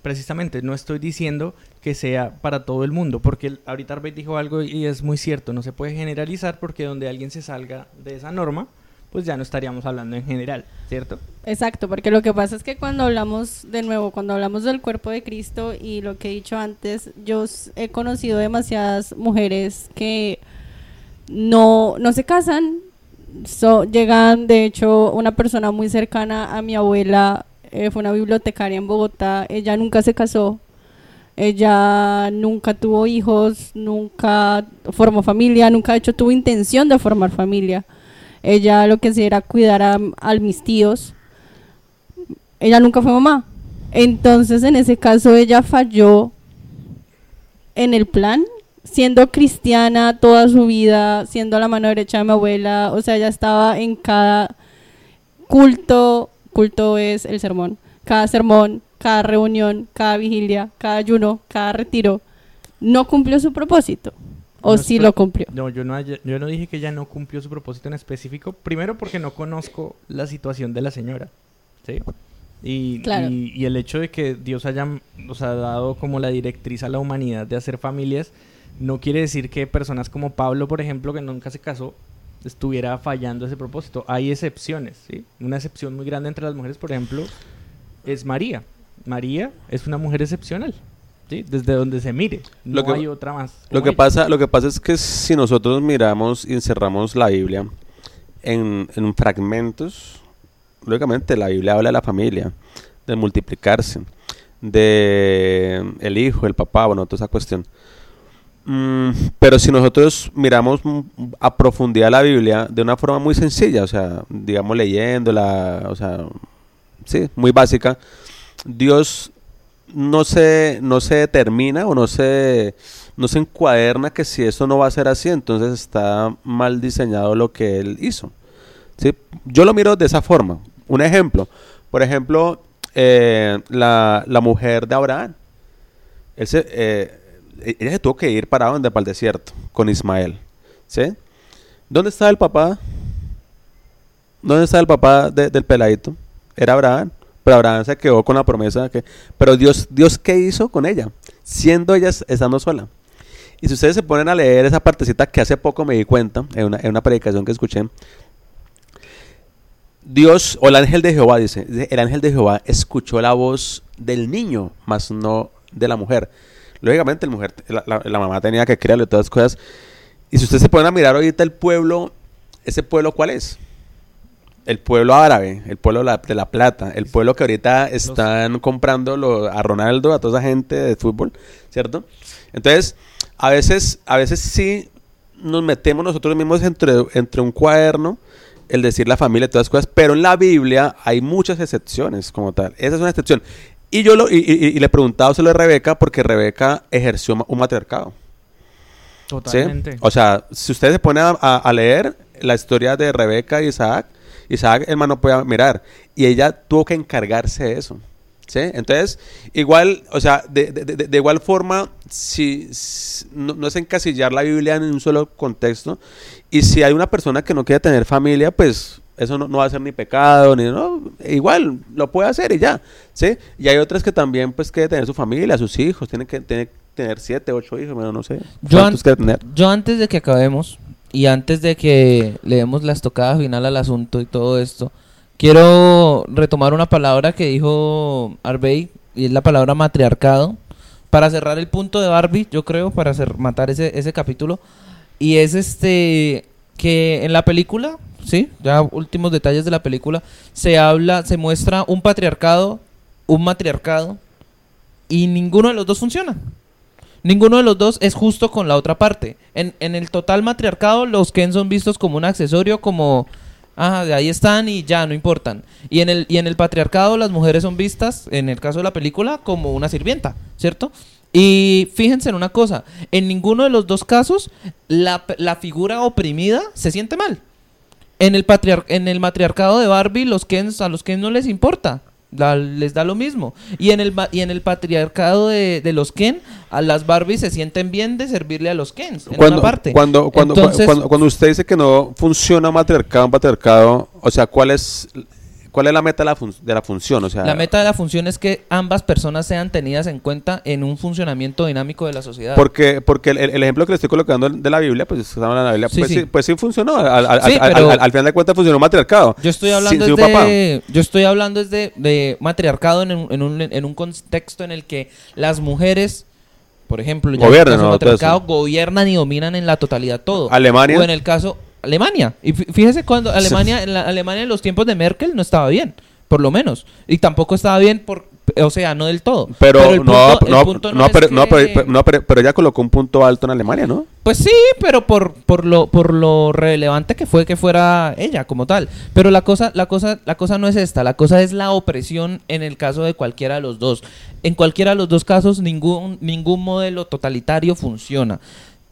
Precisamente, no estoy diciendo que sea para todo el mundo, porque ahorita Arbeit dijo algo y es muy cierto, no se puede generalizar porque donde alguien se salga de esa norma, pues ya no estaríamos hablando en general, ¿cierto?
Exacto, porque lo que pasa es que cuando hablamos de nuevo, cuando hablamos del cuerpo de Cristo y lo que he dicho antes, yo he conocido demasiadas mujeres que no, no se casan, so- llegan, de hecho, una persona muy cercana a mi abuela, eh, fue una bibliotecaria en Bogotá, ella nunca se casó, ella nunca tuvo hijos, nunca formó familia, nunca de hecho tuvo intención de formar familia. Ella lo que hacía era cuidar a, mis tíos. Ella nunca fue mamá. Entonces, en ese caso, ella falló en el plan, siendo cristiana toda su vida, siendo la mano derecha de mi abuela. O sea, ella estaba en cada culto. Culto es el sermón. Cada sermón, cada reunión, cada vigilia, cada ayuno, cada retiro. No cumplió su propósito. O
No
sí lo cumplió.
No, yo no, yo no dije que ella no cumplió su propósito en específico. Primero porque no conozco la situación de la señora. ¿Sí? Y,
Claro.
y, y el hecho de que Dios haya dado como la directriz a la humanidad de hacer familias, no quiere decir que personas como Pablo, por ejemplo, que nunca se casó, estuviera fallando ese propósito. Hay excepciones, ¿sí? Una excepción muy grande entre las mujeres, por ejemplo, es María. María es una mujer excepcional, ¿sí? Desde donde se mire. No
Lo que-
hay otra más.
Lo que,
ella.
pasa, lo que pasa es que si nosotros miramos y encerramos la Biblia en, en fragmentos, lógicamente la Biblia habla de la familia, de multiplicarse, de el hijo, el papá, bueno, toda esa cuestión. Mm, pero si nosotros miramos a profundidad la Biblia de una forma muy sencilla, o sea, digamos leyéndola, o sea, sí, muy básica, Dios no se, no se determina o no se, no se encuaderna que si esto no va a ser así, entonces está mal diseñado lo que él hizo. ¿sí? Yo lo miro de esa forma. Un ejemplo, por ejemplo, eh, la, la mujer de Abraham. Él se, eh, ella se tuvo que ir para donde, para el desierto, con Ismael. ¿sí? ¿Dónde estaba el papá? ¿Dónde está el papá de- del peladito? Era Abraham. Pero Abraham se quedó con la promesa que... Pero Dios, Dios ¿qué hizo con ella? Siendo ella estando sola. Y si ustedes se ponen a leer esa partecita que hace poco me di cuenta, en una, en una predicación que escuché, Dios, o el ángel de Jehová, dice, el ángel de Jehová escuchó la voz del niño, mas no de la mujer. lógicamente la mujer, la, la- mamá tenía que criarlo y todas las cosas. Y si ustedes se ponen a mirar ahorita el pueblo, ¿ese pueblo cuál es? El pueblo árabe, el pueblo de la, plata, el pueblo que ahorita están comprando lo- a Ronaldo, a toda esa gente de fútbol, ¿cierto? Entonces, a veces, a veces sí nos metemos nosotros mismos entre, entre un cuaderno, el decir la familia y todas las cosas, pero en la Biblia hay muchas excepciones como tal. Esa es una excepción. Y yo lo, y, y- y le he preguntado a Rebeca porque Rebeca ejerció un matriarcado. ¿sí?
Totalmente.
O sea, si ustedes se ponen a, a- a leer la historia de Rebeca y Isaac, Isaac, hermano, puede mirar. Y ella tuvo que encargarse de eso. ¿Sí? Entonces, igual, o sea, de, de- de- de igual forma, si, si- no, no es encasillar la Biblia en un solo contexto. Y si hay una persona que no quiere tener familia, pues eso no, no va a ser ni pecado, ni no, igual lo puede hacer y ya, ¿sí? Y hay otras que también, pues, quiere tener su familia, sus hijos, tienen que tener, tener siete, ocho hijos, bueno, no sé.
Yo,
¿Cuántos
an-
tener?
yo antes de que acabemos y antes de que le demos la estocada final al asunto y todo esto, quiero retomar una palabra que dijo Arbey y es la palabra matriarcado. Para cerrar el punto de Barbie, yo creo, para hacer, matar ese, ese capítulo. Y es este que en la película, sí, ya últimos detalles de la película, se habla, se muestra un patriarcado, un matriarcado, y ninguno de los dos funciona. Ninguno de los dos es justo con la otra parte. En, en el total matriarcado, los Ken son vistos como un accesorio, como, ah, de ahí están y ya, no importan. Y en, el, y en el patriarcado, las mujeres son vistas, en el caso de la película, como una sirvienta, ¿cierto? Y fíjense en una cosa, en ninguno de los dos casos, la, la figura oprimida se siente mal. En el, patriar- en el matriarcado de Barbie, los Kens, a los Kens no les importa. La- les da lo mismo. Y en el, y en el patriarcado de, de los Ken, a las Barbies se sienten bien de servirle a los Kens. En
Cuando,
una parte.
cuando, cuando,
Entonces,
cuando, cuando usted dice que no funciona un matriarcado, patriarcado, o sea, ¿cuál es, cuál es la meta de la, fun- de la función? O sea,
la meta de la función es que ambas personas sean tenidas en cuenta en un funcionamiento dinámico de la sociedad.
Porque, porque el, el ejemplo que le estoy colocando de la Biblia, pues la Biblia,
Sí,
pues,
sí.
sí. pues sí funcionó. Al, al-
Sí,
al- al- al final de cuentas funcionó un matriarcado.
Yo estoy hablando
sin
yo estoy hablando es de, matriarcado en un, en, un, en un contexto en el que las mujeres, por ejemplo, ya en el
Gobiernan,
caso gobiernan y dominan en la totalidad todo.
Alemania.
O en el caso Alemania. Y fí- fíjese cuando Alemania, en la, Alemania en los tiempos de Merkel no estaba bien, por lo menos, y tampoco estaba bien por, o sea, no del todo.
Pero, no,
punto-
no, pero, no,
que-
pero, pero- no, pero- pero ella colocó un punto alto en Alemania, ¿no?
pues sí, pero por, por lo por lo relevante que fue que fuera ella como tal. Pero la cosa la cosa la cosa no es esta, la cosa es la opresión en el caso de cualquiera de los dos. En cualquiera de los dos casos ningún ningún modelo totalitario funciona.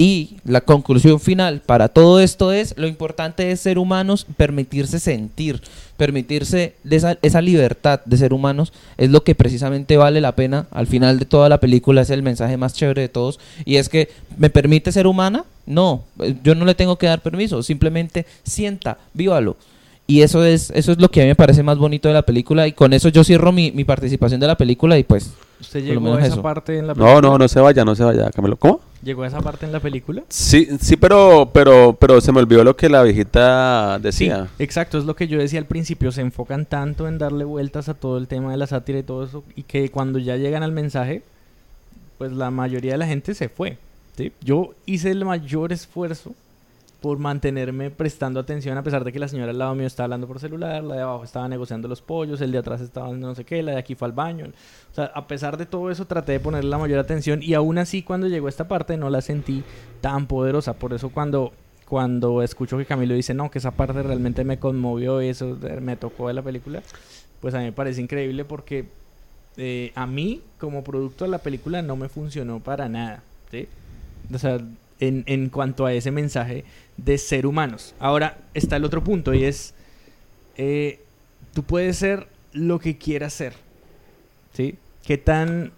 Y la conclusión final para todo esto es, lo importante es ser humanos, permitirse sentir, permitirse esa, esa libertad de ser humanos, es lo que precisamente vale la pena al final de toda la película, es el mensaje más chévere de todos, y es que, ¿me permite ser humana? No, eh, yo no le tengo que dar permiso, simplemente sienta, vívalo. Y eso es, eso es lo que a mí me parece más bonito de la película, y con eso yo cierro mi, mi participación de la película, y pues,
¿Usted llegó a esa
eso.
parte en la película?
No, no, no se vaya, no se vaya, Camilo. ¿Cómo?
¿Llegó a esa parte en la película?
Sí, sí, pero, pero, pero se me olvidó lo que la viejita decía.
Sí, exacto, es lo que yo decía al principio, se enfocan tanto en darle vueltas a todo el tema de la sátira y todo eso, y que cuando ya llegan al mensaje, pues la mayoría de la gente se fue. ¿sí? Yo hice el mayor esfuerzo por mantenerme prestando atención, a pesar de que la señora al lado mío estaba hablando por celular, la de abajo estaba negociando los pollos, el de atrás estaba no sé qué, la de aquí fue al baño. O sea, a pesar de todo eso, traté de ponerle la mayor atención, y aún así, cuando llegó esta parte, no la sentí tan poderosa. Por eso, cuando cuando escucho que Camilo dice, no, que esa parte realmente me conmovió y eso me tocó de la película, pues a mí me parece increíble porque eh, a mí, como producto de la película, no me funcionó para nada. ¿sí? O sea, en, en cuanto a ese mensaje de ser humanos. Ahora está el otro punto y es, eh, tú puedes ser lo que quieras ser. ¿Sí? ¿Qué tan,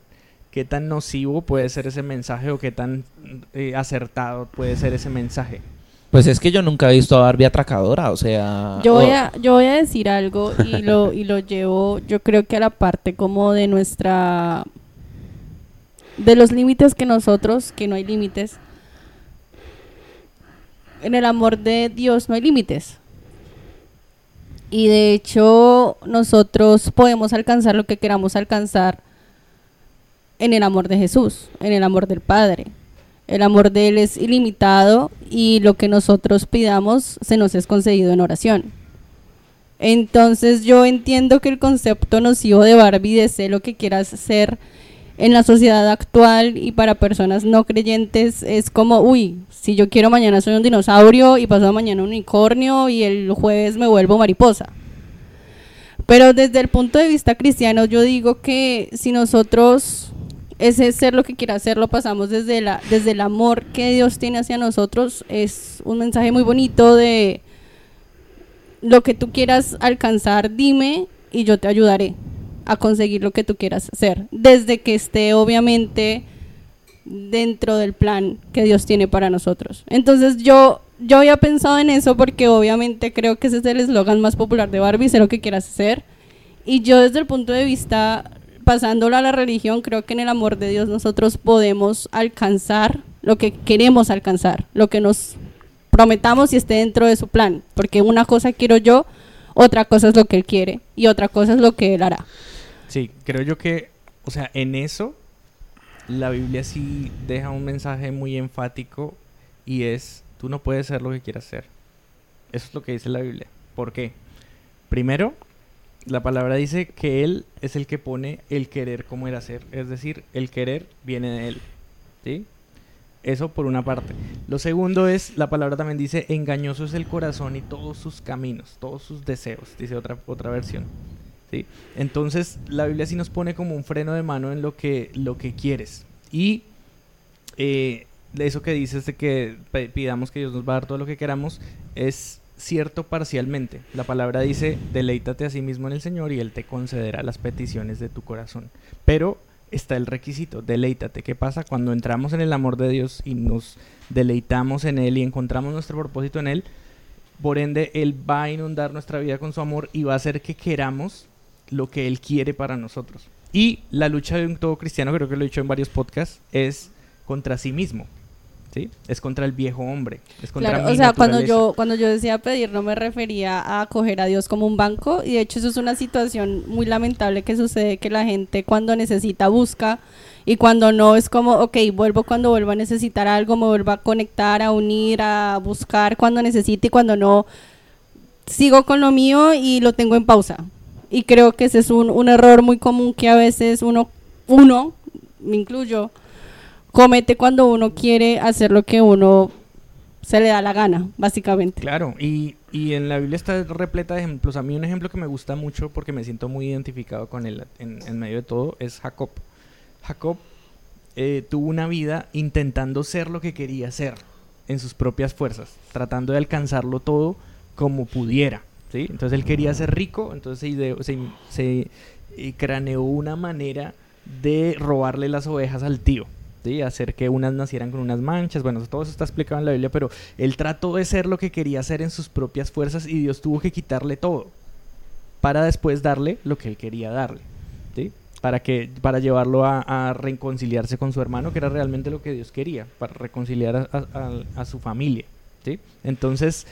qué tan nocivo puede ser ese mensaje o qué tan eh, acertado puede ser ese mensaje?
pues es que yo nunca he visto a Barbie atracadora, o sea...
Yo voy,
o-
a, yo voy a decir algo y lo, y lo llevo, yo creo que a la parte como de nuestra... De los límites que nosotros, que no hay límites. En el amor de Dios no hay límites. Y de hecho nosotros podemos alcanzar lo que queramos alcanzar en el amor de Jesús, en el amor del Padre. El amor de Él es ilimitado y lo que nosotros pidamos se nos es concedido en oración. Entonces yo entiendo que el concepto nocivo de Barbie de sé lo que quieras ser en la sociedad actual y para personas no creyentes es como, uy, si yo quiero mañana soy un dinosaurio y pasado mañana un unicornio y el jueves me vuelvo mariposa. Pero desde el punto de vista cristiano yo digo que si nosotros ese ser lo que quiera hacer lo pasamos desde, la, desde el amor que Dios tiene hacia nosotros, es un mensaje muy bonito de lo que tú quieras alcanzar, dime y yo te ayudaré a conseguir lo que tú quieras hacer, desde que esté obviamente dentro del plan que Dios tiene para nosotros. Entonces yo yo había pensado en eso porque obviamente creo que ese es el eslogan más popular de Barbie, sé lo que quieras hacer. Y yo desde el punto de vista pasándolo a la religión, creo que en el amor de Dios nosotros podemos alcanzar lo que queremos alcanzar, lo que nos prometamos y esté dentro de su plan, porque una cosa quiero yo, otra cosa es lo que él quiere y otra cosa es lo que él hará.
Sí, creo yo que, o sea, en eso la Biblia sí deja un mensaje muy enfático y es, tú no puedes ser lo que quieras ser. Eso es lo que dice la Biblia. ¿Por qué? Primero, la palabra dice que Él es el que pone el querer como era ser. Es decir, el querer viene de Él. ¿Sí? Eso por una parte. Lo segundo es, la palabra también dice, engañoso es el corazón y todos sus caminos, todos sus deseos, dice otra, otra versión. Entonces, la Biblia sí nos pone como un freno de mano en lo que, lo que quieres. Y eh, eso que dices de que pidamos que Dios nos va a dar todo lo que queramos, es cierto parcialmente. La palabra dice, deleítate a sí mismo en el Señor y Él te concederá las peticiones de tu corazón. Pero está el requisito, deleítate. ¿Qué pasa cuando entramos en el amor de Dios y nos deleitamos en Él y encontramos nuestro propósito en Él? Por ende, Él va a inundar nuestra vida con su amor y va a hacer que queramos lo que Él quiere para nosotros. Y la lucha de un todo cristiano, creo que lo he dicho en varios podcasts, es contra sí mismo. ¿sí? Es contra el viejo hombre, es contra
claro, o sea, cuando yo cuando yo decía pedir no me refería a coger a Dios como un banco y de hecho eso es una situación muy lamentable que sucede que la gente cuando necesita busca y cuando no es como, ok, vuelvo cuando vuelvo a necesitar algo, me vuelvo a conectar, a unir, a buscar cuando necesite y cuando no sigo con lo mío y lo tengo en pausa. Y creo que ese es un, un error muy común que a veces uno, uno, me incluyo, comete cuando uno quiere hacer lo que uno se le da la gana, básicamente.
Claro, y, y en la Biblia está repleta de ejemplos. A mí un ejemplo que me gusta mucho porque me siento muy identificado con él en, en medio de todo es Jacob. Jacob eh, tuvo una vida intentando ser lo que quería ser en sus propias fuerzas, tratando de alcanzarlo todo como pudiera. ¿Sí? Entonces él quería ser rico, entonces se, se, se eh, craneó una manera de robarle las ovejas al tío hacer que unas nacieran con unas manchas, bueno, todo eso está explicado en la Biblia, pero él trató de ser lo que quería hacer en sus propias fuerzas y Dios tuvo que quitarle todo para después darle lo que él quería darle, ¿sí? Para, que, para llevarlo a, reconciliarse con su hermano, que era realmente lo que Dios quería, para reconciliar a, su familia, ¿sí? Entonces,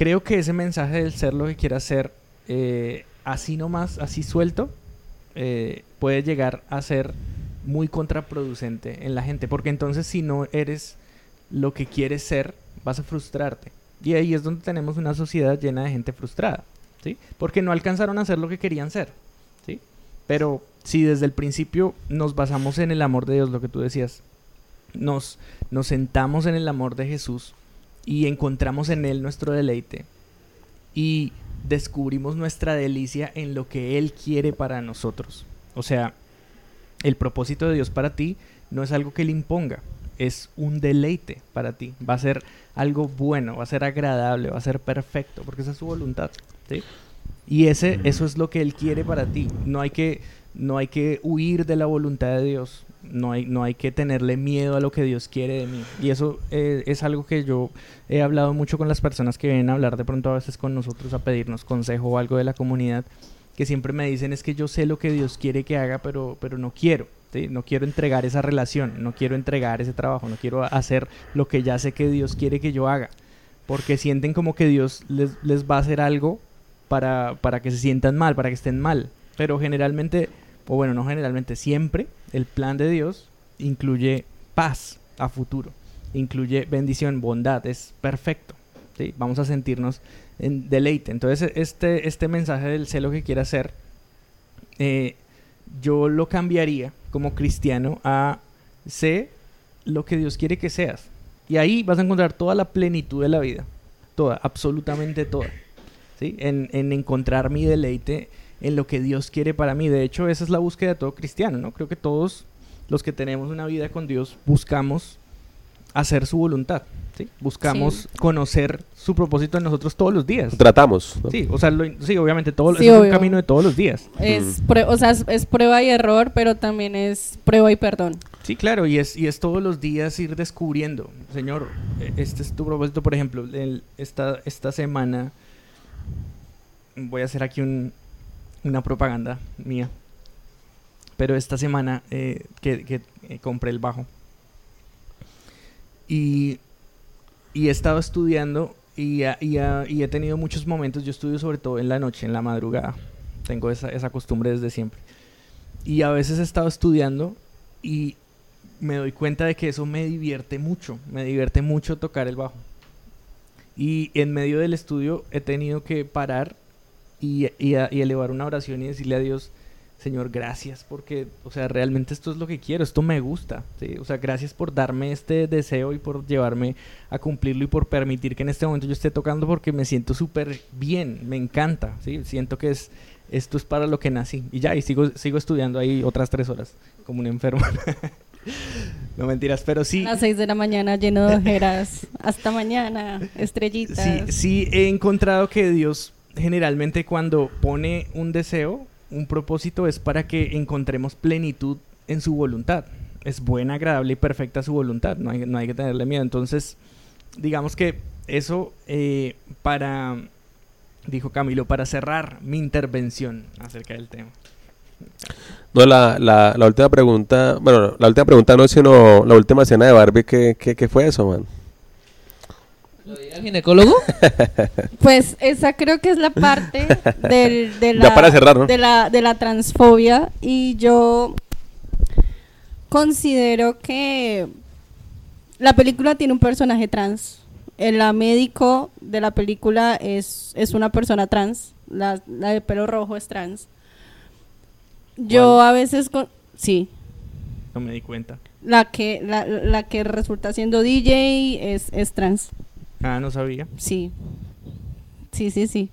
creo que ese mensaje del ser lo que quiera ser, eh, así nomás, así suelto, eh, puede llegar a ser muy contraproducente en la gente, porque entonces si no eres lo que quieres ser, vas a frustrarte. Y ahí es donde tenemos una sociedad llena de gente frustrada, ¿sí? Porque no alcanzaron a ser lo que querían ser, ¿sí? Pero si desde el principio nos basamos en el amor de Dios, lo que tú decías, nos, nos sentamos en el amor de Jesús y encontramos en Él nuestro deleite y descubrimos nuestra delicia en lo que Él quiere para nosotros. O sea, el propósito de Dios para ti no es algo que le imponga, es un deleite para ti. Va a ser algo bueno, va a ser agradable, va a ser perfecto, porque esa es su voluntad. ¿sí? Y ese, eso es lo que Él quiere para ti. No hay que, no hay que huir de la voluntad de Dios. No hay, no hay que tenerle miedo a lo que Dios quiere de mí. Y eso eh, es algo que yo he hablado mucho con las personas que vienen a hablar de pronto a veces con nosotros a pedirnos consejo o algo de la comunidad que siempre me dicen es que yo sé lo que Dios quiere que haga, pero, pero no quiero. No quiero entregar esa relación, no quiero entregar ese trabajo, no quiero hacer lo que ya sé que Dios quiere que yo haga. Porque sienten como que Dios les, les va a hacer algo para, para que se sientan mal, para que estén mal. Pero generalmente, o bueno, no generalmente, siempre El plan de Dios incluye paz a futuro, incluye bendición, bondad, es perfecto. ¿sí? Vamos a sentirnos en deleite. Entonces, este, este mensaje del celo que quiere hacer, eh, yo lo cambiaría como cristiano a sé lo que Dios quiere que seas. Y ahí vas a encontrar toda la plenitud de la vida. Toda, absolutamente toda. ¿sí? En, en encontrar mi deleite en lo que Dios quiere para mí. De hecho, esa es la búsqueda de todo cristiano, ¿no? Creo que todos los que tenemos una vida con Dios buscamos hacer su voluntad. ¿sí? Buscamos conocer su propósito en nosotros todos los días.
Tratamos. ¿no?
Sí, o sea, lo- sí, obviamente todo,
Sí,
es un camino de todos los días.
Es, prue- o sea, es, es prueba y error, pero también es prueba y perdón.
Sí, claro, y es, y es todos los días ir descubriendo, Señor, eh, este es tu propósito, por ejemplo, el- esta, esta semana voy a hacer aquí un- una propaganda mía, pero esta semana eh, que, eh, compré el bajo. Y, y he estado estudiando y he tenido muchos momentos, yo estudio sobre todo en la noche, en la madrugada, tengo esa, esa costumbre desde siempre, y a veces he estado estudiando y me doy cuenta de que eso me divierte mucho, me divierte mucho tocar el bajo. Y en medio del estudio he tenido que parar y, y a- y elevar una oración y decirle a Dios, Señor, gracias porque, o sea, realmente esto es lo que quiero, esto me gusta, ¿sí? O sea, gracias por darme este deseo y por llevarme a cumplirlo y por permitir que en este momento yo esté tocando porque me siento súper bien, me encanta, ¿sí? Siento que es, esto es para lo que nací. Y ya, y sigo, sigo estudiando ahí otras tres horas, como un enfermo. no mentiras, pero sí.
A las 6 de la mañana lleno de ojeras. Hasta mañana, estrellitas.
Sí, sí he encontrado que Dios generalmente cuando pone un deseo, un propósito, es para que encontremos plenitud en su voluntad. Es buena, agradable y perfecta su voluntad. No hay, no hay que tenerle miedo. Entonces, digamos que eso eh, para, dijo Camilo, para cerrar mi intervención acerca del tema.
No, la, la, la última pregunta, bueno, la última pregunta no, sino la última escena de Barbie, ¿qué, fue eso, man?
¿Lo dirá el ginecólogo?
Pues esa creo que es la parte del, de, la,
para cerrar, ¿no?
de, la, de la transfobia y yo considero que la película tiene un personaje trans. El médico de la película es, es una persona trans. La, la de pelo rojo es trans. Yo
¿Cuál?
a veces... Con, sí.
No me di cuenta.
La que, la, la que resulta siendo DJ es, es trans.
Ah, no sabía.
Sí. Sí, sí, sí.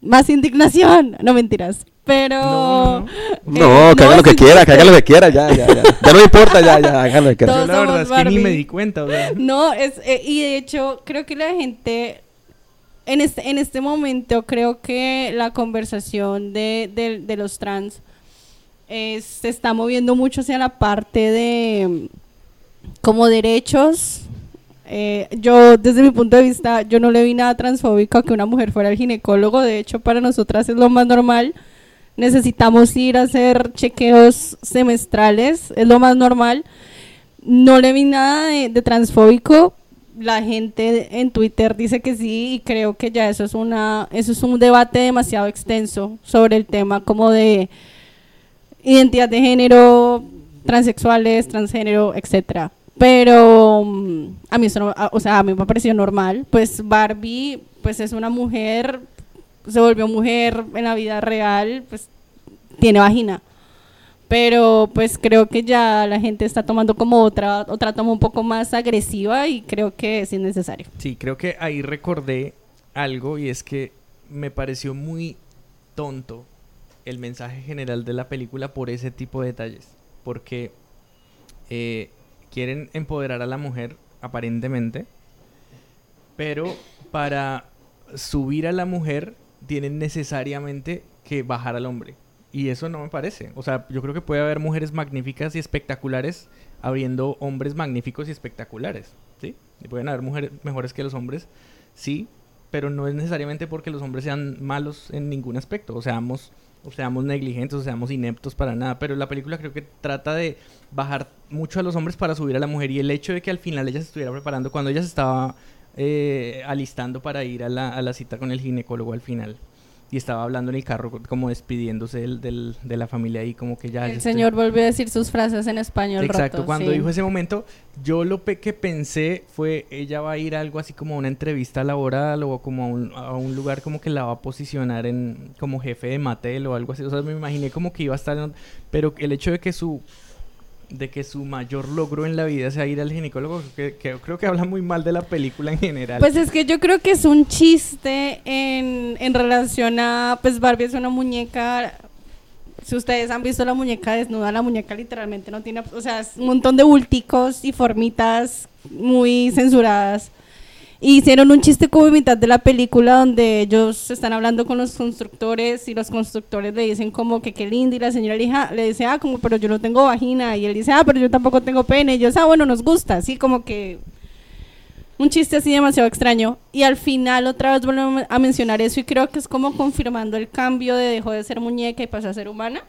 Más indignación. No mentiras. Pero.
No, no, no.
No,
Eh,
que haga lo que quiera, que haga lo que quiera, ya, ya, ya. Ya no importa, ya, ya, hagan lo que quiera.
Yo la verdad es que ni me di cuenta. o sea.
No, es, eh, y de hecho, creo que la gente. En este, en este momento, creo que la conversación de, de- de los trans eh, se está moviendo mucho hacia la parte de. mm, como derechos. Eh, yo, desde mi punto de vista, yo no le vi nada transfóbico a que una mujer fuera al ginecólogo. De hecho, para nosotras es lo más normal. Necesitamos ir a hacer chequeos semestrales, es lo más normal. No le vi nada de, de transfóbico. La gente en Twitter dice que sí y creo que ya eso es una eso es un debate demasiado extenso sobre el tema como de identidad de género, transexuales, transgénero, etcétera. Pero mm, a mí eso o sea, a mí me pareció normal, pues Barbie pues es una mujer se volvió mujer en la vida real, pues tiene vagina. Pero pues creo que ya la gente está tomando como otra otra toma un poco más agresiva y creo que es innecesario.
Sí, creo que ahí recordé algo y es que me pareció muy tonto el mensaje general de la película por ese tipo de detalles. Porque eh, quieren empoderar a la mujer, aparentemente, pero para subir a la mujer tienen necesariamente que bajar al hombre. Y eso no me parece. O sea, yo creo que puede haber mujeres magníficas y espectaculares habiendo hombres magníficos y espectaculares. ¿Sí? Y pueden haber mujeres mejores que los hombres, sí, pero no es necesariamente porque los hombres sean malos en ningún aspecto, o seamos, o seamos negligentes, o seamos ineptos para nada. Pero la película creo que trata de bajar mucho a los hombres para subir a la mujer y el hecho de que al final ella se estuviera preparando, cuando ella se estaba eh, alistando para ir a la, a la cita con el ginecólogo al final, y estaba hablando en el carro como despidiéndose del, del- de la familia ahí como que ya...
El señor volvió a decir sus frases en español.
Exacto,
roto,
cuando
sí.
dijo ese momento, yo lo pe- que pensé fue, ella va a ir a algo así como a una entrevista laboral o como a un, a un lugar como que la va a posicionar en como jefe de Mattel o algo así. O sea, me imaginé como que iba a estar, en- pero el hecho de que su de que su mayor logro en la vida sea ir al ginecólogo, que, que creo que habla muy mal de la película en general.
Pues es que yo creo que es un chiste en, en relación a, pues Barbie es una muñeca, si ustedes han visto la muñeca desnuda, la muñeca literalmente no tiene, o sea, es un montón de bulticos y formitas muy censuradas. Hicieron un chiste como en mitad de la película donde ellos están hablando con los constructores y los constructores le dicen como que qué lindo y la señora le, hija- le dice, ah, como, pero yo no tengo vagina. Y él dice, ah, pero yo tampoco tengo pene. Y ellos, ah, bueno, nos gusta. Así como que un chiste así demasiado extraño. Y al final otra vez volvemos a mencionar eso y creo que es como confirmando el cambio de dejó de ser muñeca y pasó a ser humana.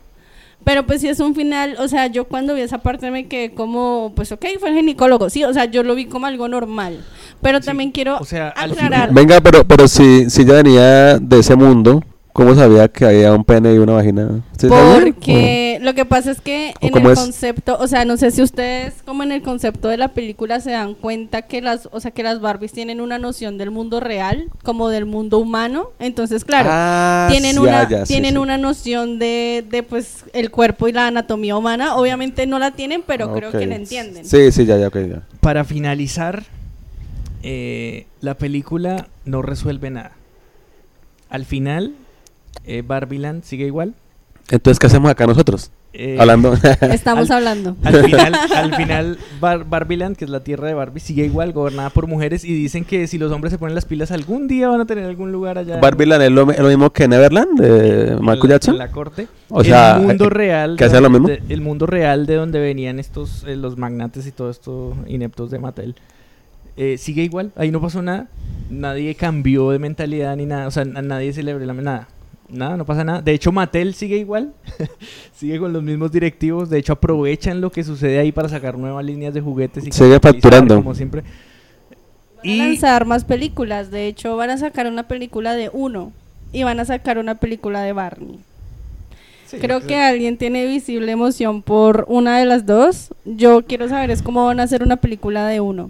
Pero pues sí es un final, o sea, yo cuando vi esa parte me quedé como, pues ok, fue el ginecólogo, sí, o sea, yo lo vi como algo normal. Pero también quiero
o sea, al
aclarar,
Venga, pero, pero si, si ella venía de ese mundo, ¿cómo sabía que había un pene y una vagina? ¿Sí sabía?
porque lo que pasa es que
¿O
en el
es?
concepto, o sea, no sé si ustedes como en el concepto de la película se dan cuenta que las, o sea, que las Barbies tienen una noción del mundo real, como del mundo humano, entonces claro,
Ah,
tienen
sí,
una
ah, ya, sí,
tienen
sí.
una noción de, de pues el cuerpo y la anatomía humana obviamente no la tienen pero creo
Ok.
que la entienden
Sí, sí, ya, ya, ok, ya.
para finalizar, eh, la película no resuelve nada. Al final, eh, Barbieland sigue igual.
Entonces, ¿qué hacemos acá nosotros?
Eh,
Hablando.
estamos
Al-
hablando
Al final, al final Bar- Barbieland, que es la tierra de Barbie, sigue igual, gobernada por mujeres y dicen que si los hombres se ponen las pilas algún día van a tener algún lugar allá. en-
Barbieland es lo, es lo mismo que Neverland de Michael
la-
Jackson.
en la corte.
O sea,
el mundo
eh,
real.
¿que lo
donde-
mismo?
de- el mundo real de donde venían estos, eh, los magnates y todo esto ineptos de Mattel. eh, sigue igual, ahí no pasó nada. Nadie cambió de mentalidad ni nada. O sea, a nadie se le abrió la nada. Nada, no pasa nada. De hecho, Mattel sigue igual. sigue con los mismos directivos. De hecho, aprovechan lo que sucede ahí para sacar nuevas líneas de juguetes y
Sigue facturando.
Como siempre.
van a lanzar más películas de hecho van a sacar una película de uno y van a sacar una película de Barney
Sí,
creo que alguien tiene visible emoción por una de las dos yo quiero saber es cómo van a hacer una película de uno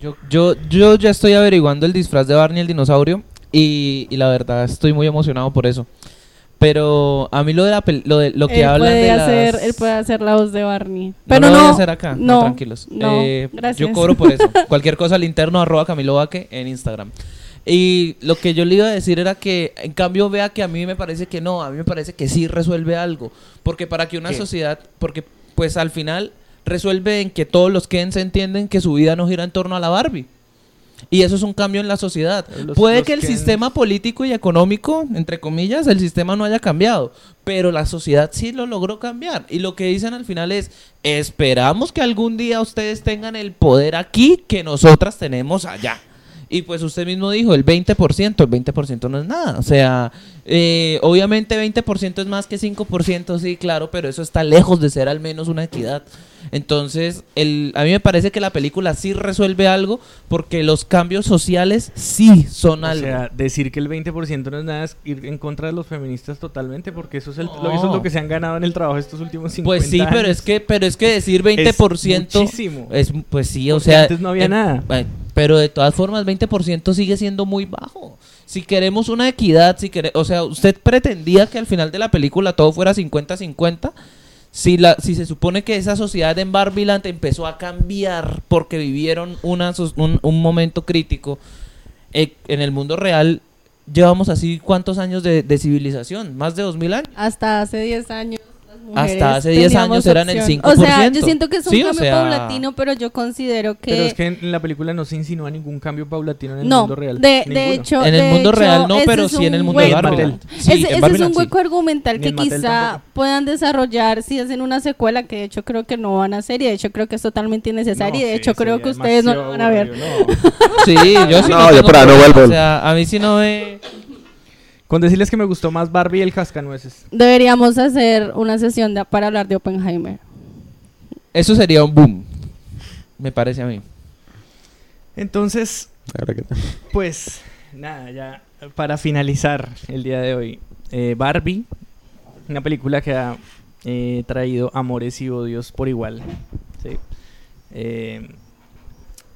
Yo, yo, yo ya estoy averiguando el disfraz de Barney el dinosaurio y, y la verdad estoy muy emocionado por eso. Pero a mí lo de la lo, de, lo que
él
hablan
puede
de
hacer
las-
él puede hacer la voz de Barney
No
pero
lo
no,
voy a hacer acá, no,
no,
tranquilos.
no,
Eh,
gracias.
Yo cobro por eso. Cualquier cosa al interno arroba Camilo Vaque en Instagram. Y lo que yo le iba a decir era que, en cambio, vea que a mí me parece que no, a mí me parece que sí resuelve algo. Porque para que una
¿Qué?
sociedad, porque pues al final resuelve en que todos los Ken se entienden que su vida no gira en torno a la Barbie. Y eso es un cambio en la sociedad.
Los-
Puede
los
que el sistema político y económico, entre comillas, el sistema no haya cambiado, pero la sociedad sí lo logró cambiar. Y lo que dicen al final es, esperamos que algún día ustedes tengan el poder aquí que nosotras tenemos allá. Y pues usted mismo dijo, el 20%, el 20% no es nada. O sea, eh, obviamente 20% es más que 5%, sí, claro, pero eso está lejos de ser al menos una equidad. Entonces, el, a mí me parece que la película sí resuelve algo porque los cambios sociales sí son
O
algo.
sea, decir que el 20% no es nada es ir en contra de los feministas totalmente, porque eso es, el, lo,
No.
eso es lo que se han ganado en el trabajo estos últimos 50
pues sí, pero
años.
es que pero es que decir 20%
muchísimo.
es pues sí, o
Porque
sea,
antes no había
eh,
nada.
eh, pero de todas formas 20% sigue siendo muy bajo. Si queremos una equidad, si quere- o sea, usted pretendía que al final de la película todo fuera 50-50. Si, la, si se supone que esa sociedad en Barbiland empezó a cambiar porque vivieron una, un, un momento crítico, eh, en el mundo real llevamos así cuántos años de, de civilización, más de 2000 años.
Hasta hace 10 años. Mujeres
Hasta hace 10
teníamos
años eran el
opción. O sea, yo
5%.
siento que es un
Sí, o
cambio
sea-
paulatino, pero yo considero que.
Pero es que en, la película no se insinúa ningún cambio paulatino en el
no,
mundo real.
de, de hecho.
En el
de
mundo
hecho,
real no, pero sí en el
un
mundo de. Sí,
ese es un
sí.
hueco argumental que quizá
tampoco.
puedan desarrollar si hacen una secuela, que de hecho creo que no van a hacer, y de hecho creo que es totalmente innecesario,
No,
y de
sí,
hecho creo que ustedes no lo van a ver.
aburrido, no.
Sí, yo sí
No, yo ahí no vuelvo.
O sea, a mí sí no me...
Con decirles que me gustó más Barbie y el cascanueces.
Deberíamos hacer una sesión de- para hablar de Oppenheimer.
Eso sería un boom, me parece a mí.
Entonces, pues, nada, ya para finalizar el día de hoy, eh, Barbie, una película que ha eh, traído amores y odios por igual. ¿sí? Eh,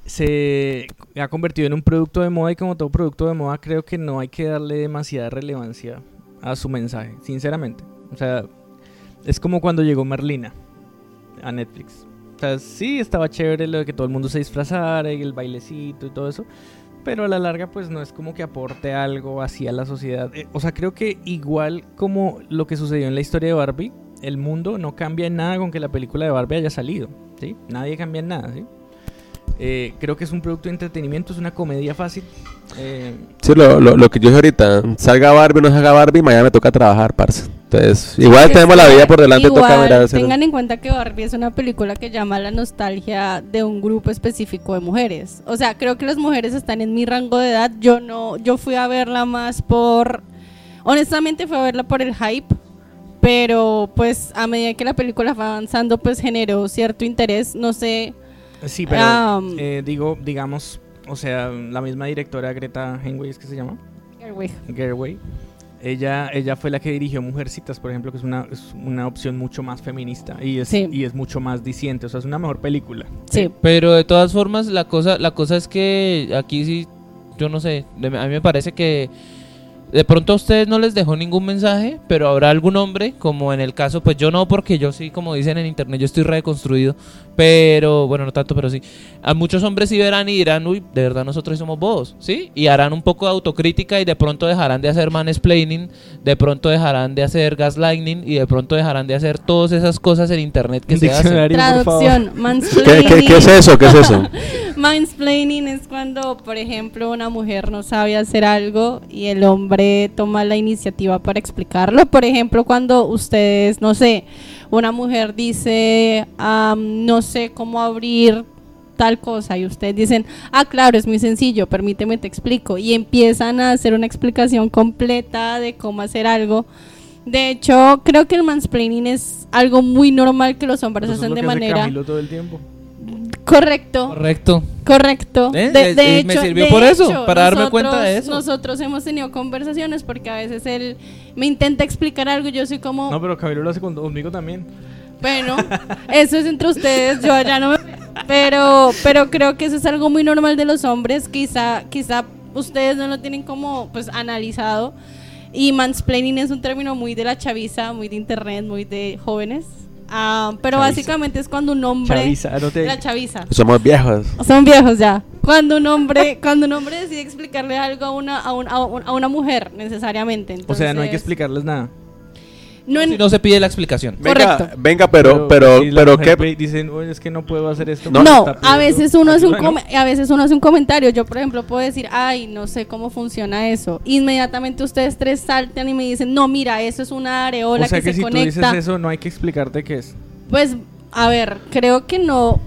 se ha convertido en un producto de moda y como todo producto de moda creo que no hay que darle demasiada relevancia a su mensaje, sinceramente. O sea, es como cuando llegó Merlina a Netflix. O sea, sí estaba chévere lo de que todo el mundo se disfrazara y el bailecito y todo eso. Pero a la larga pues no es como que aporte algo así a la sociedad. Eh, o sea, creo que igual como lo que sucedió en la historia de Barbie, el mundo no cambia en nada con que la película de Barbie haya salido. ¿sí? Nadie cambia en nada. ¿sí? Eh, creo que es un producto de entretenimiento, es una comedia fácil. Eh,
Sí, lo, lo, lo que yo dije ahorita, salga Barbie o no salga Barbie, mañana me toca trabajar, parce. Entonces, igual tenemos la vida por delante, toca
igual,
mirar hacer-
Tengan en cuenta que Barbie es una película que llama a la nostalgia de un grupo específico de mujeres. O sea, creo que las mujeres están en mi rango de edad. Yo no, yo fui a verla más por, honestamente fui a verla por el hype, pero pues a medida que la película fue avanzando, pues generó cierto interés. No sé,
sí, pero eh, digo, digamos, o sea, la misma directora Greta Henway es que se llama.
Gerwig.
Gerway. Ella, ella fue la que dirigió Mujercitas, por ejemplo, que es una, es una opción mucho más feminista y es,
Sí.
y es mucho más diciente. O sea, es una mejor película.
Sí.
Pero de todas formas, la cosa, la cosa es que aquí sí, yo no sé, a mí me parece que de pronto a ustedes no les dejó ningún mensaje, pero habrá algún hombre, como en el caso, pues yo no, porque yo sí, como dicen en internet, yo estoy reconstruido, pero bueno, no tanto, pero sí. A muchos hombres sí verán y dirán, uy, de verdad nosotros somos bobos, ¿sí? Y harán un poco de autocrítica y de pronto dejarán de hacer mansplaining, de pronto dejarán de hacer gaslighting y de pronto dejarán de hacer todas esas cosas en internet que se hacen.
Traducción,
¿Qué,
mansplaining.
qué, qué es eso? ¿Qué es eso?
Mansplaining es cuando, por ejemplo, una mujer no sabe hacer algo y el hombre toma la iniciativa para explicarlo. Por ejemplo, cuando ustedes, no sé, una mujer dice, "Am, no sé cómo abrir tal cosa y ustedes dicen, ah, claro, es muy sencillo, permíteme te explico. Y empiezan a hacer una explicación completa de cómo hacer algo. De hecho, creo que el mansplaining es algo muy normal que los hombres hacen
lo
de
hace
manera
Camilo todo el tiempo.
Correcto.
Correcto.
Correcto.
¿Eh?
De, de
eh, me
hecho,
sirvió
de
por eso,
hecho,
para darme
nosotros-
cuenta de eso.
Nosotros hemos tenido conversaciones porque a veces él me intenta explicar algo y yo soy como,
No, pero Camilo lo hace con- conmigo también.
bueno, eso es entre ustedes, yo allá no me... Pero, pero creo que eso es algo muy normal de los hombres, quizá, quizá ustedes no lo tienen como pues analizado. Y mansplaining es un término muy de la chaviza, muy de internet, muy de jóvenes. Ah, pero
Chaviza.
básicamente es cuando un hombre...
Chaviza, no te-
La chaviza.
Somos viejos.
Son viejos ya. Cuando un hombre, cuando un hombre decide explicarle algo a una, a, un- a un- a una mujer, necesariamente.
O sea, no hay que
entonces,
explicarles nada.
No en-
Si no se pide la explicación.
Venga,
Correcto.
venga, pero, pero, pero, ¿qué?
Dicen, oye, es que no puedo hacer esto.
No,
no, a veces uno hace un a veces uno hace un comentario. Yo, por ejemplo, puedo decir, ay, no sé cómo funciona eso. Inmediatamente ustedes tres saltan y me dicen, no, mira, eso es una areola
O sea
que,
que,
se
si tú
conecta.
dices eso, no hay que explicarte qué es.
Pues, a ver, creo que no,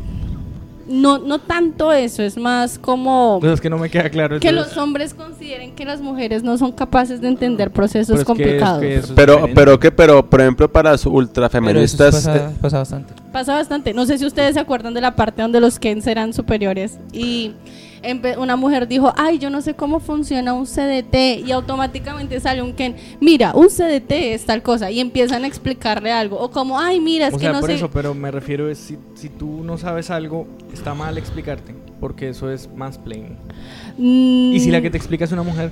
no, no tanto eso. Es más como
Pues es que no me queda claro.
que
entonces-
los hombres consideren que las mujeres no son capaces de entender
pero
procesos
es que- es
complicados.
que eso es
Pero,
diferente.
pero, ¿qué? Pero, por ejemplo, para las
Pero
ultrafeministas...
pasa,
eh,
pasa bastante.
Pasa bastante. No sé si ustedes se acuerdan de la parte donde los Kens eran superiores y una mujer dijo, ay, yo no sé cómo funciona un CDT y automáticamente sale un Ken, mira, un CDT es tal cosa y empiezan a explicarle algo o como, ay, mira, es
o
que
sea,
no
por
sé.
eso, pero me refiero es si, si tú no sabes algo, está mal explicarte, porque eso es mansplaining.
Mm,
Y si la que te explica es una mujer,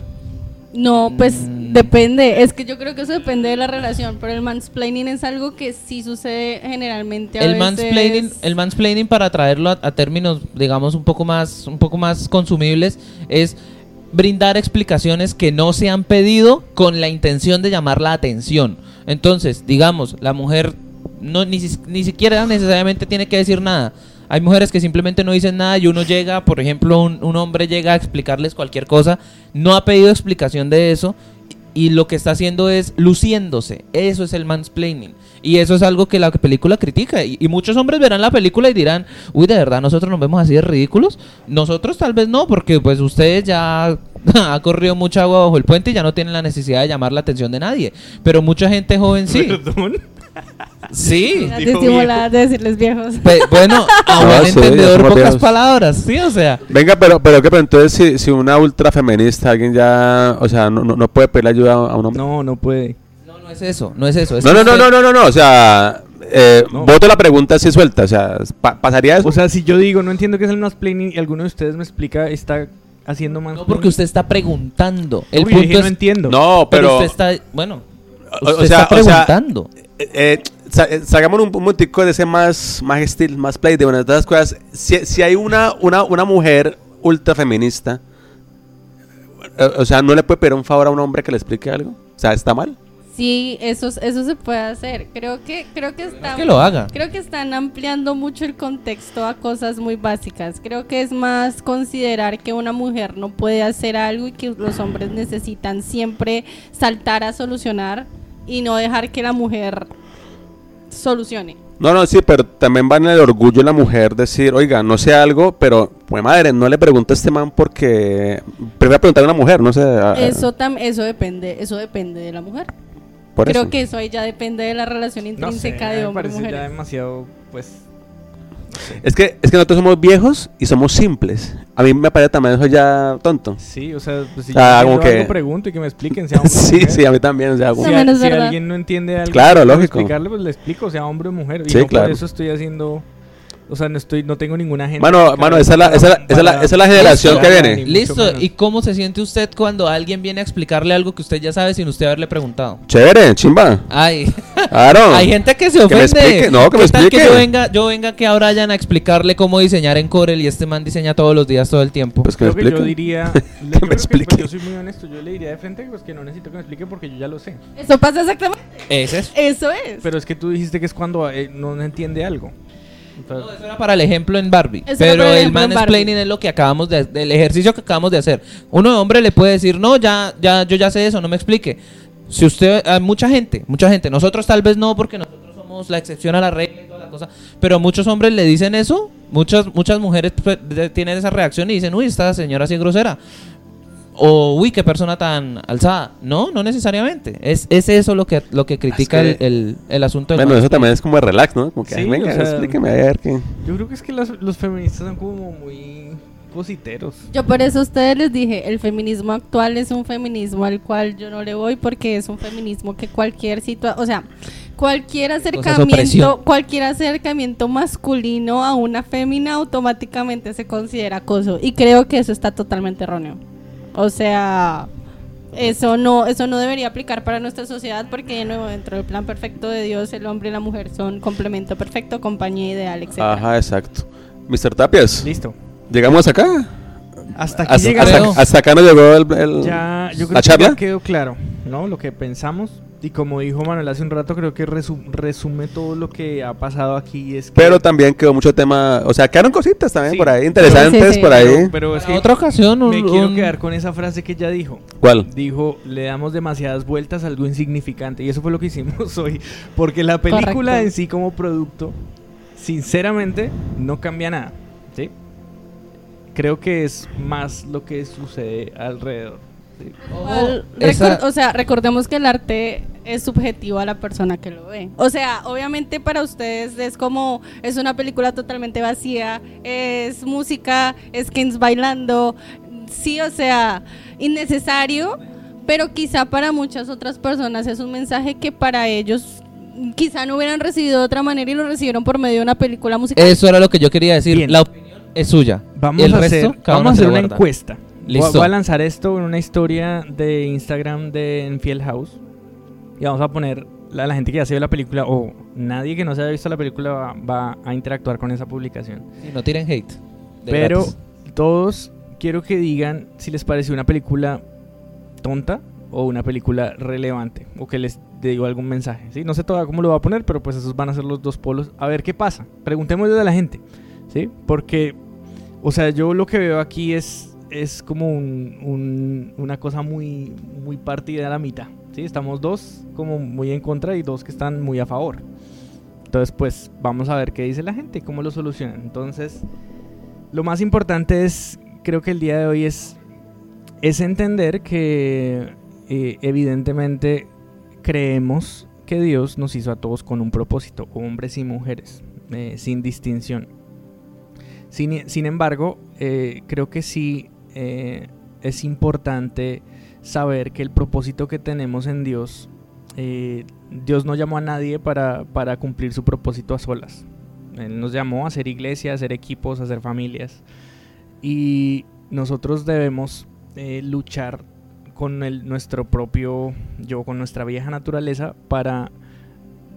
No, pues
Mm.
depende. Es que yo creo que eso depende de la relación, pero el mansplaining es algo que sí sucede generalmente a
El
veces.
mansplaining, el mansplaining para traerlo a, a términos, digamos, un poco más, un poco más consumibles, es brindar explicaciones que no se han pedido con la intención de llamar la atención. Entonces, digamos, la mujer no ni, ni siquiera necesariamente tiene que decir nada. Hay mujeres que simplemente no dicen nada y uno llega, por ejemplo, un, un hombre llega a explicarles cualquier cosa, no ha pedido explicación de eso y lo que está haciendo es luciéndose. Eso es el mansplaining. Y eso es algo que la película critica. Y, y muchos hombres verán la película y dirán, uy, de verdad, nosotros nos vemos así de ridículos. Nosotros tal vez no, porque pues ustedes ya ha corrido mucha agua bajo el puente y ya no tienen la necesidad de llamar la atención de nadie. Pero mucha gente joven sí.
perdón.
Sí.
De decirles viejos.
Pe- bueno, a
Ah,
buen entendedor, pocas
viejos.
palabras. Sí, o sea.
Venga, pero, pero ¿qué? Pero entonces si, si una ultra feminista, alguien ya, o sea, no, no, no puede pedirle ayuda a un hombre.
No, no puede.
No, no es eso, no es eso. es
No, no, no, no, no, no, no, o sea, eh,
No.
voto la pregunta así suelta, o sea, pa- ¿pasaría eso?
O sea, si yo digo, no entiendo qué es el mansplaining y alguno de ustedes me explica, está haciendo mansplaining.
No, porque usted está preguntando. El
Uy,
punto es.
no entiendo.
no,
pero,
pero,
usted está. Bueno,
o-
usted
o sea,
está
o sea,
preguntando.
Eh, eh, sa- salgamos un, un momentico de ese más, más estilo, más play, de una de todas las cosas, si, si hay una, una, una mujer ultra feminista, eh, o sea, ¿no le puede pedir un favor a un hombre que le explique algo? O sea, ¿está mal?
Sí, eso, eso se puede hacer. Creo que, creo que
Es
está.
que lo haga.
Creo que están ampliando mucho el contexto a cosas muy básicas. Creo que es más considerar que una mujer no puede hacer algo y que los hombres necesitan siempre saltar a solucionar y no dejar que la mujer solucione.
No, no, sí, pero también va en el orgullo de la mujer decir, oiga, no sé algo, pero, pues madre, no le pregunte a este man porque... Prefiero preguntarle a una mujer, no sé. a-
Eso tam eso depende, eso depende de la mujer.
por
Creo
eso.
que eso ahí ya depende de la relación
No sé,
intrínseca de hombre y
parece
mujer.
ya demasiado, pues...
Es que, es que nosotros somos viejos y somos simples. A mí me parece también eso ya tonto.
Sí, o sea, pues si
Ah,
yo
como que-
algo, pregunto y que me expliquen, sea hombre o
sí,
mujer.
sí, a mí también. O sea, como-
Si, a- si alguien no entiende algo,
Claro, lógico.
explicarle, pues le explico, sea hombre o mujer. Y
Sí,
no
claro.
por eso estoy haciendo... O sea, no estoy no tengo ninguna gente...
Mano, mano, esa es la, esa es la, esa es la, esa es la generación que
Listo.
viene.
Listo. ¿Y cómo se siente usted cuando alguien viene a explicarle algo que usted ya sabe sin usted haberle preguntado?
Chévere, chimba.
Ay,
Claro.
hay gente que se
Que me
ofende.
explique, no, que me
¿Qué tal
explique.
que yo venga, yo venga que ahora vayan a explicarle cómo diseñar en Corel y este man diseña todos los días, todo el tiempo?
Pues que me
Creo que yo
explique.
diría...
Que me
pues,
explique.
yo soy muy honesto, yo le diría de frente pues, que no necesito que me explique porque yo ya lo sé.
Eso pasa exactamente.
¿Es eso?
Eso es.
Pero es que tú dijiste que es cuando eh, no entiende algo. Entonces,
No, eso era para el ejemplo en Barbie. Pero
el
el mansplaining es lo que acabamos de del ejercicio que acabamos de hacer. Uno de hombre le puede decir, "No, ya ya yo ya sé eso, no me explique." Si usted hay mucha gente, mucha gente, nosotros tal vez no porque nosotros somos la excepción a la regla y toda la cosa, pero muchos hombres le dicen eso, muchas muchas mujeres pues, tienen esa reacción y dicen, "Uy, esta señora así es grosera." O, uy, qué persona tan alzada. No, no necesariamente. Es, es eso lo que, lo que critica
que-
el, el, el asunto
Bueno, eso también es como de relax, ¿no? Como que,
Sí,
venga,
o sea,
explíqueme a ver qué.
yo creo que es que las- los feministas son como muy cositeros.
Yo por eso a ustedes les dije, el feminismo actual es un feminismo al cual yo no le voy porque es un feminismo que cualquier situación, o sea, cualquier acercamiento, cualquier acercamiento masculino a una fémina automáticamente se considera acoso y creo que eso está totalmente erróneo. O sea, eso no eso no debería aplicar para nuestra sociedad porque de nuevo dentro del plan perfecto de Dios el hombre y la mujer son complemento perfecto, compañía ideal, etc.
Ajá, exacto. Mr. Tapias,
Listo.
¿llegamos acá?
Hasta aquí
Hasta,
llegamos.
hasta- hasta acá nos llegó el, el-
Ya, yo creo
la
que
charla.
ya quedó claro, ¿no? Lo que pensamos. Y como dijo Manuel hace un rato, creo que resu- resume todo lo que ha pasado aquí. Es que-
Pero también quedó mucho tema, o sea, quedaron cositas también
Sí.
por ahí, interesantes
Sí, sí, sí.
por ahí.
Pero, pero es
Para
que
otra ocasión, un,
me quiero
un-
quedar con esa frase que ella dijo.
¿Cuál?
Dijo, le damos demasiadas vueltas a algo insignificante. Y eso fue lo que hicimos hoy. Porque la película
Correcto.
en sí como producto, sinceramente, no cambia nada. ¿sí? Creo que es más lo que sucede alrededor. ¿Sí?
Igual,
esa-
recor- o sea, recordemos que el arte es subjetivo a la persona que lo ve. O sea, obviamente para ustedes es como, es una película totalmente vacía, es música, es Kens bailando, sí, o sea, innecesario, pero quizá para muchas otras personas es un mensaje que para ellos quizá no hubieran recibido de otra manera y lo recibieron por medio de una película musical.
Eso era lo que yo quería decir.
Bien.
La opinión es suya.
Vamos
El
a
resto,
hacer, vamos a una
guarda.
encuesta.
Listo.
Voy a lanzar esto en una historia de Instagram de Enfield House. Y vamos a poner la, la gente que ya se vio la película o nadie que no se haya visto la película va, va a interactuar con esa publicación.
Sí, no tiren hate.
Pero
gratis.
todos quiero que digan si les pareció una película tonta o una película relevante o que les digo algún mensaje. ¿sí? No sé todavía cómo lo va a poner, pero pues esos van a ser los dos polos. A ver qué pasa. Preguntémosle a la gente. ¿sí? Porque, o sea, yo lo que veo aquí es, es como un- un- una cosa muy, muy partida a la mitad. ¿sí? Estamos dos como muy en contra y dos que están muy a favor. Entonces, pues vamos a ver qué dice la gente cómo lo solucionan. Entonces, lo más importante es, creo que el día de hoy es, es entender que eh, evidentemente creemos que Dios nos hizo a todos con un propósito, hombres y mujeres, eh, sin distinción. Sin, sin embargo, eh, creo que sí eh, es importante saber que el propósito que tenemos en Dios, eh, Dios no llamó a nadie para, cumplir su propósito a solas. Él nos llamó a ser iglesia, a ser equipos, a ser familias. Y nosotros debemos eh, luchar con nuestro propio yo, con nuestra vieja naturaleza, para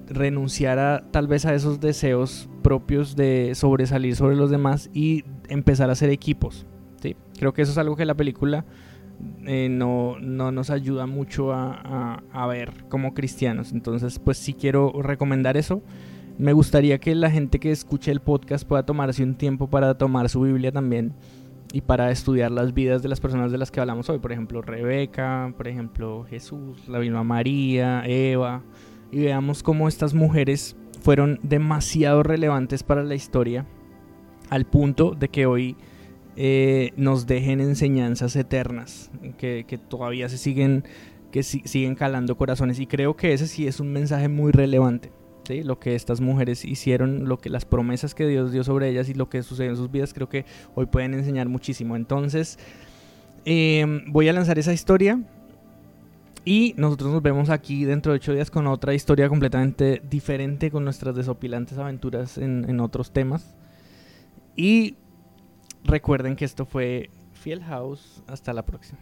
renunciar a tal vez a esos deseos propios de sobresalir sobre los demás y empezar a hacer equipos. ¿Sí? Creo que eso es algo que la película eh, no, no nos ayuda mucho a, a- a ver como cristianos. Entonces, pues sí quiero recomendar eso. Me gustaría que la gente que escuche el podcast pueda tomarse un tiempo para tomar su Biblia también y para estudiar las vidas de las personas de las que hablamos hoy. Por ejemplo, Rebeca, por ejemplo, Jesús, la misma María, Eva. Y veamos cómo estas mujeres fueron demasiado relevantes para la historia al punto de que hoy eh, nos dejen enseñanzas eternas que, que todavía se siguen que si- siguen calando corazones. Y creo que ese sí es un mensaje muy relevante ¿sí? lo que estas mujeres hicieron lo que las promesas que Dios dio sobre ellas y lo que sucedió en sus vidas creo que hoy pueden enseñar muchísimo. Entonces eh, voy a lanzar esa historia y nosotros nos vemos aquí dentro de ocho días con otra historia completamente diferente con nuestras desopilantes aventuras en, en otros temas. Y recuerden que esto fue Fiel House. Hasta la próxima.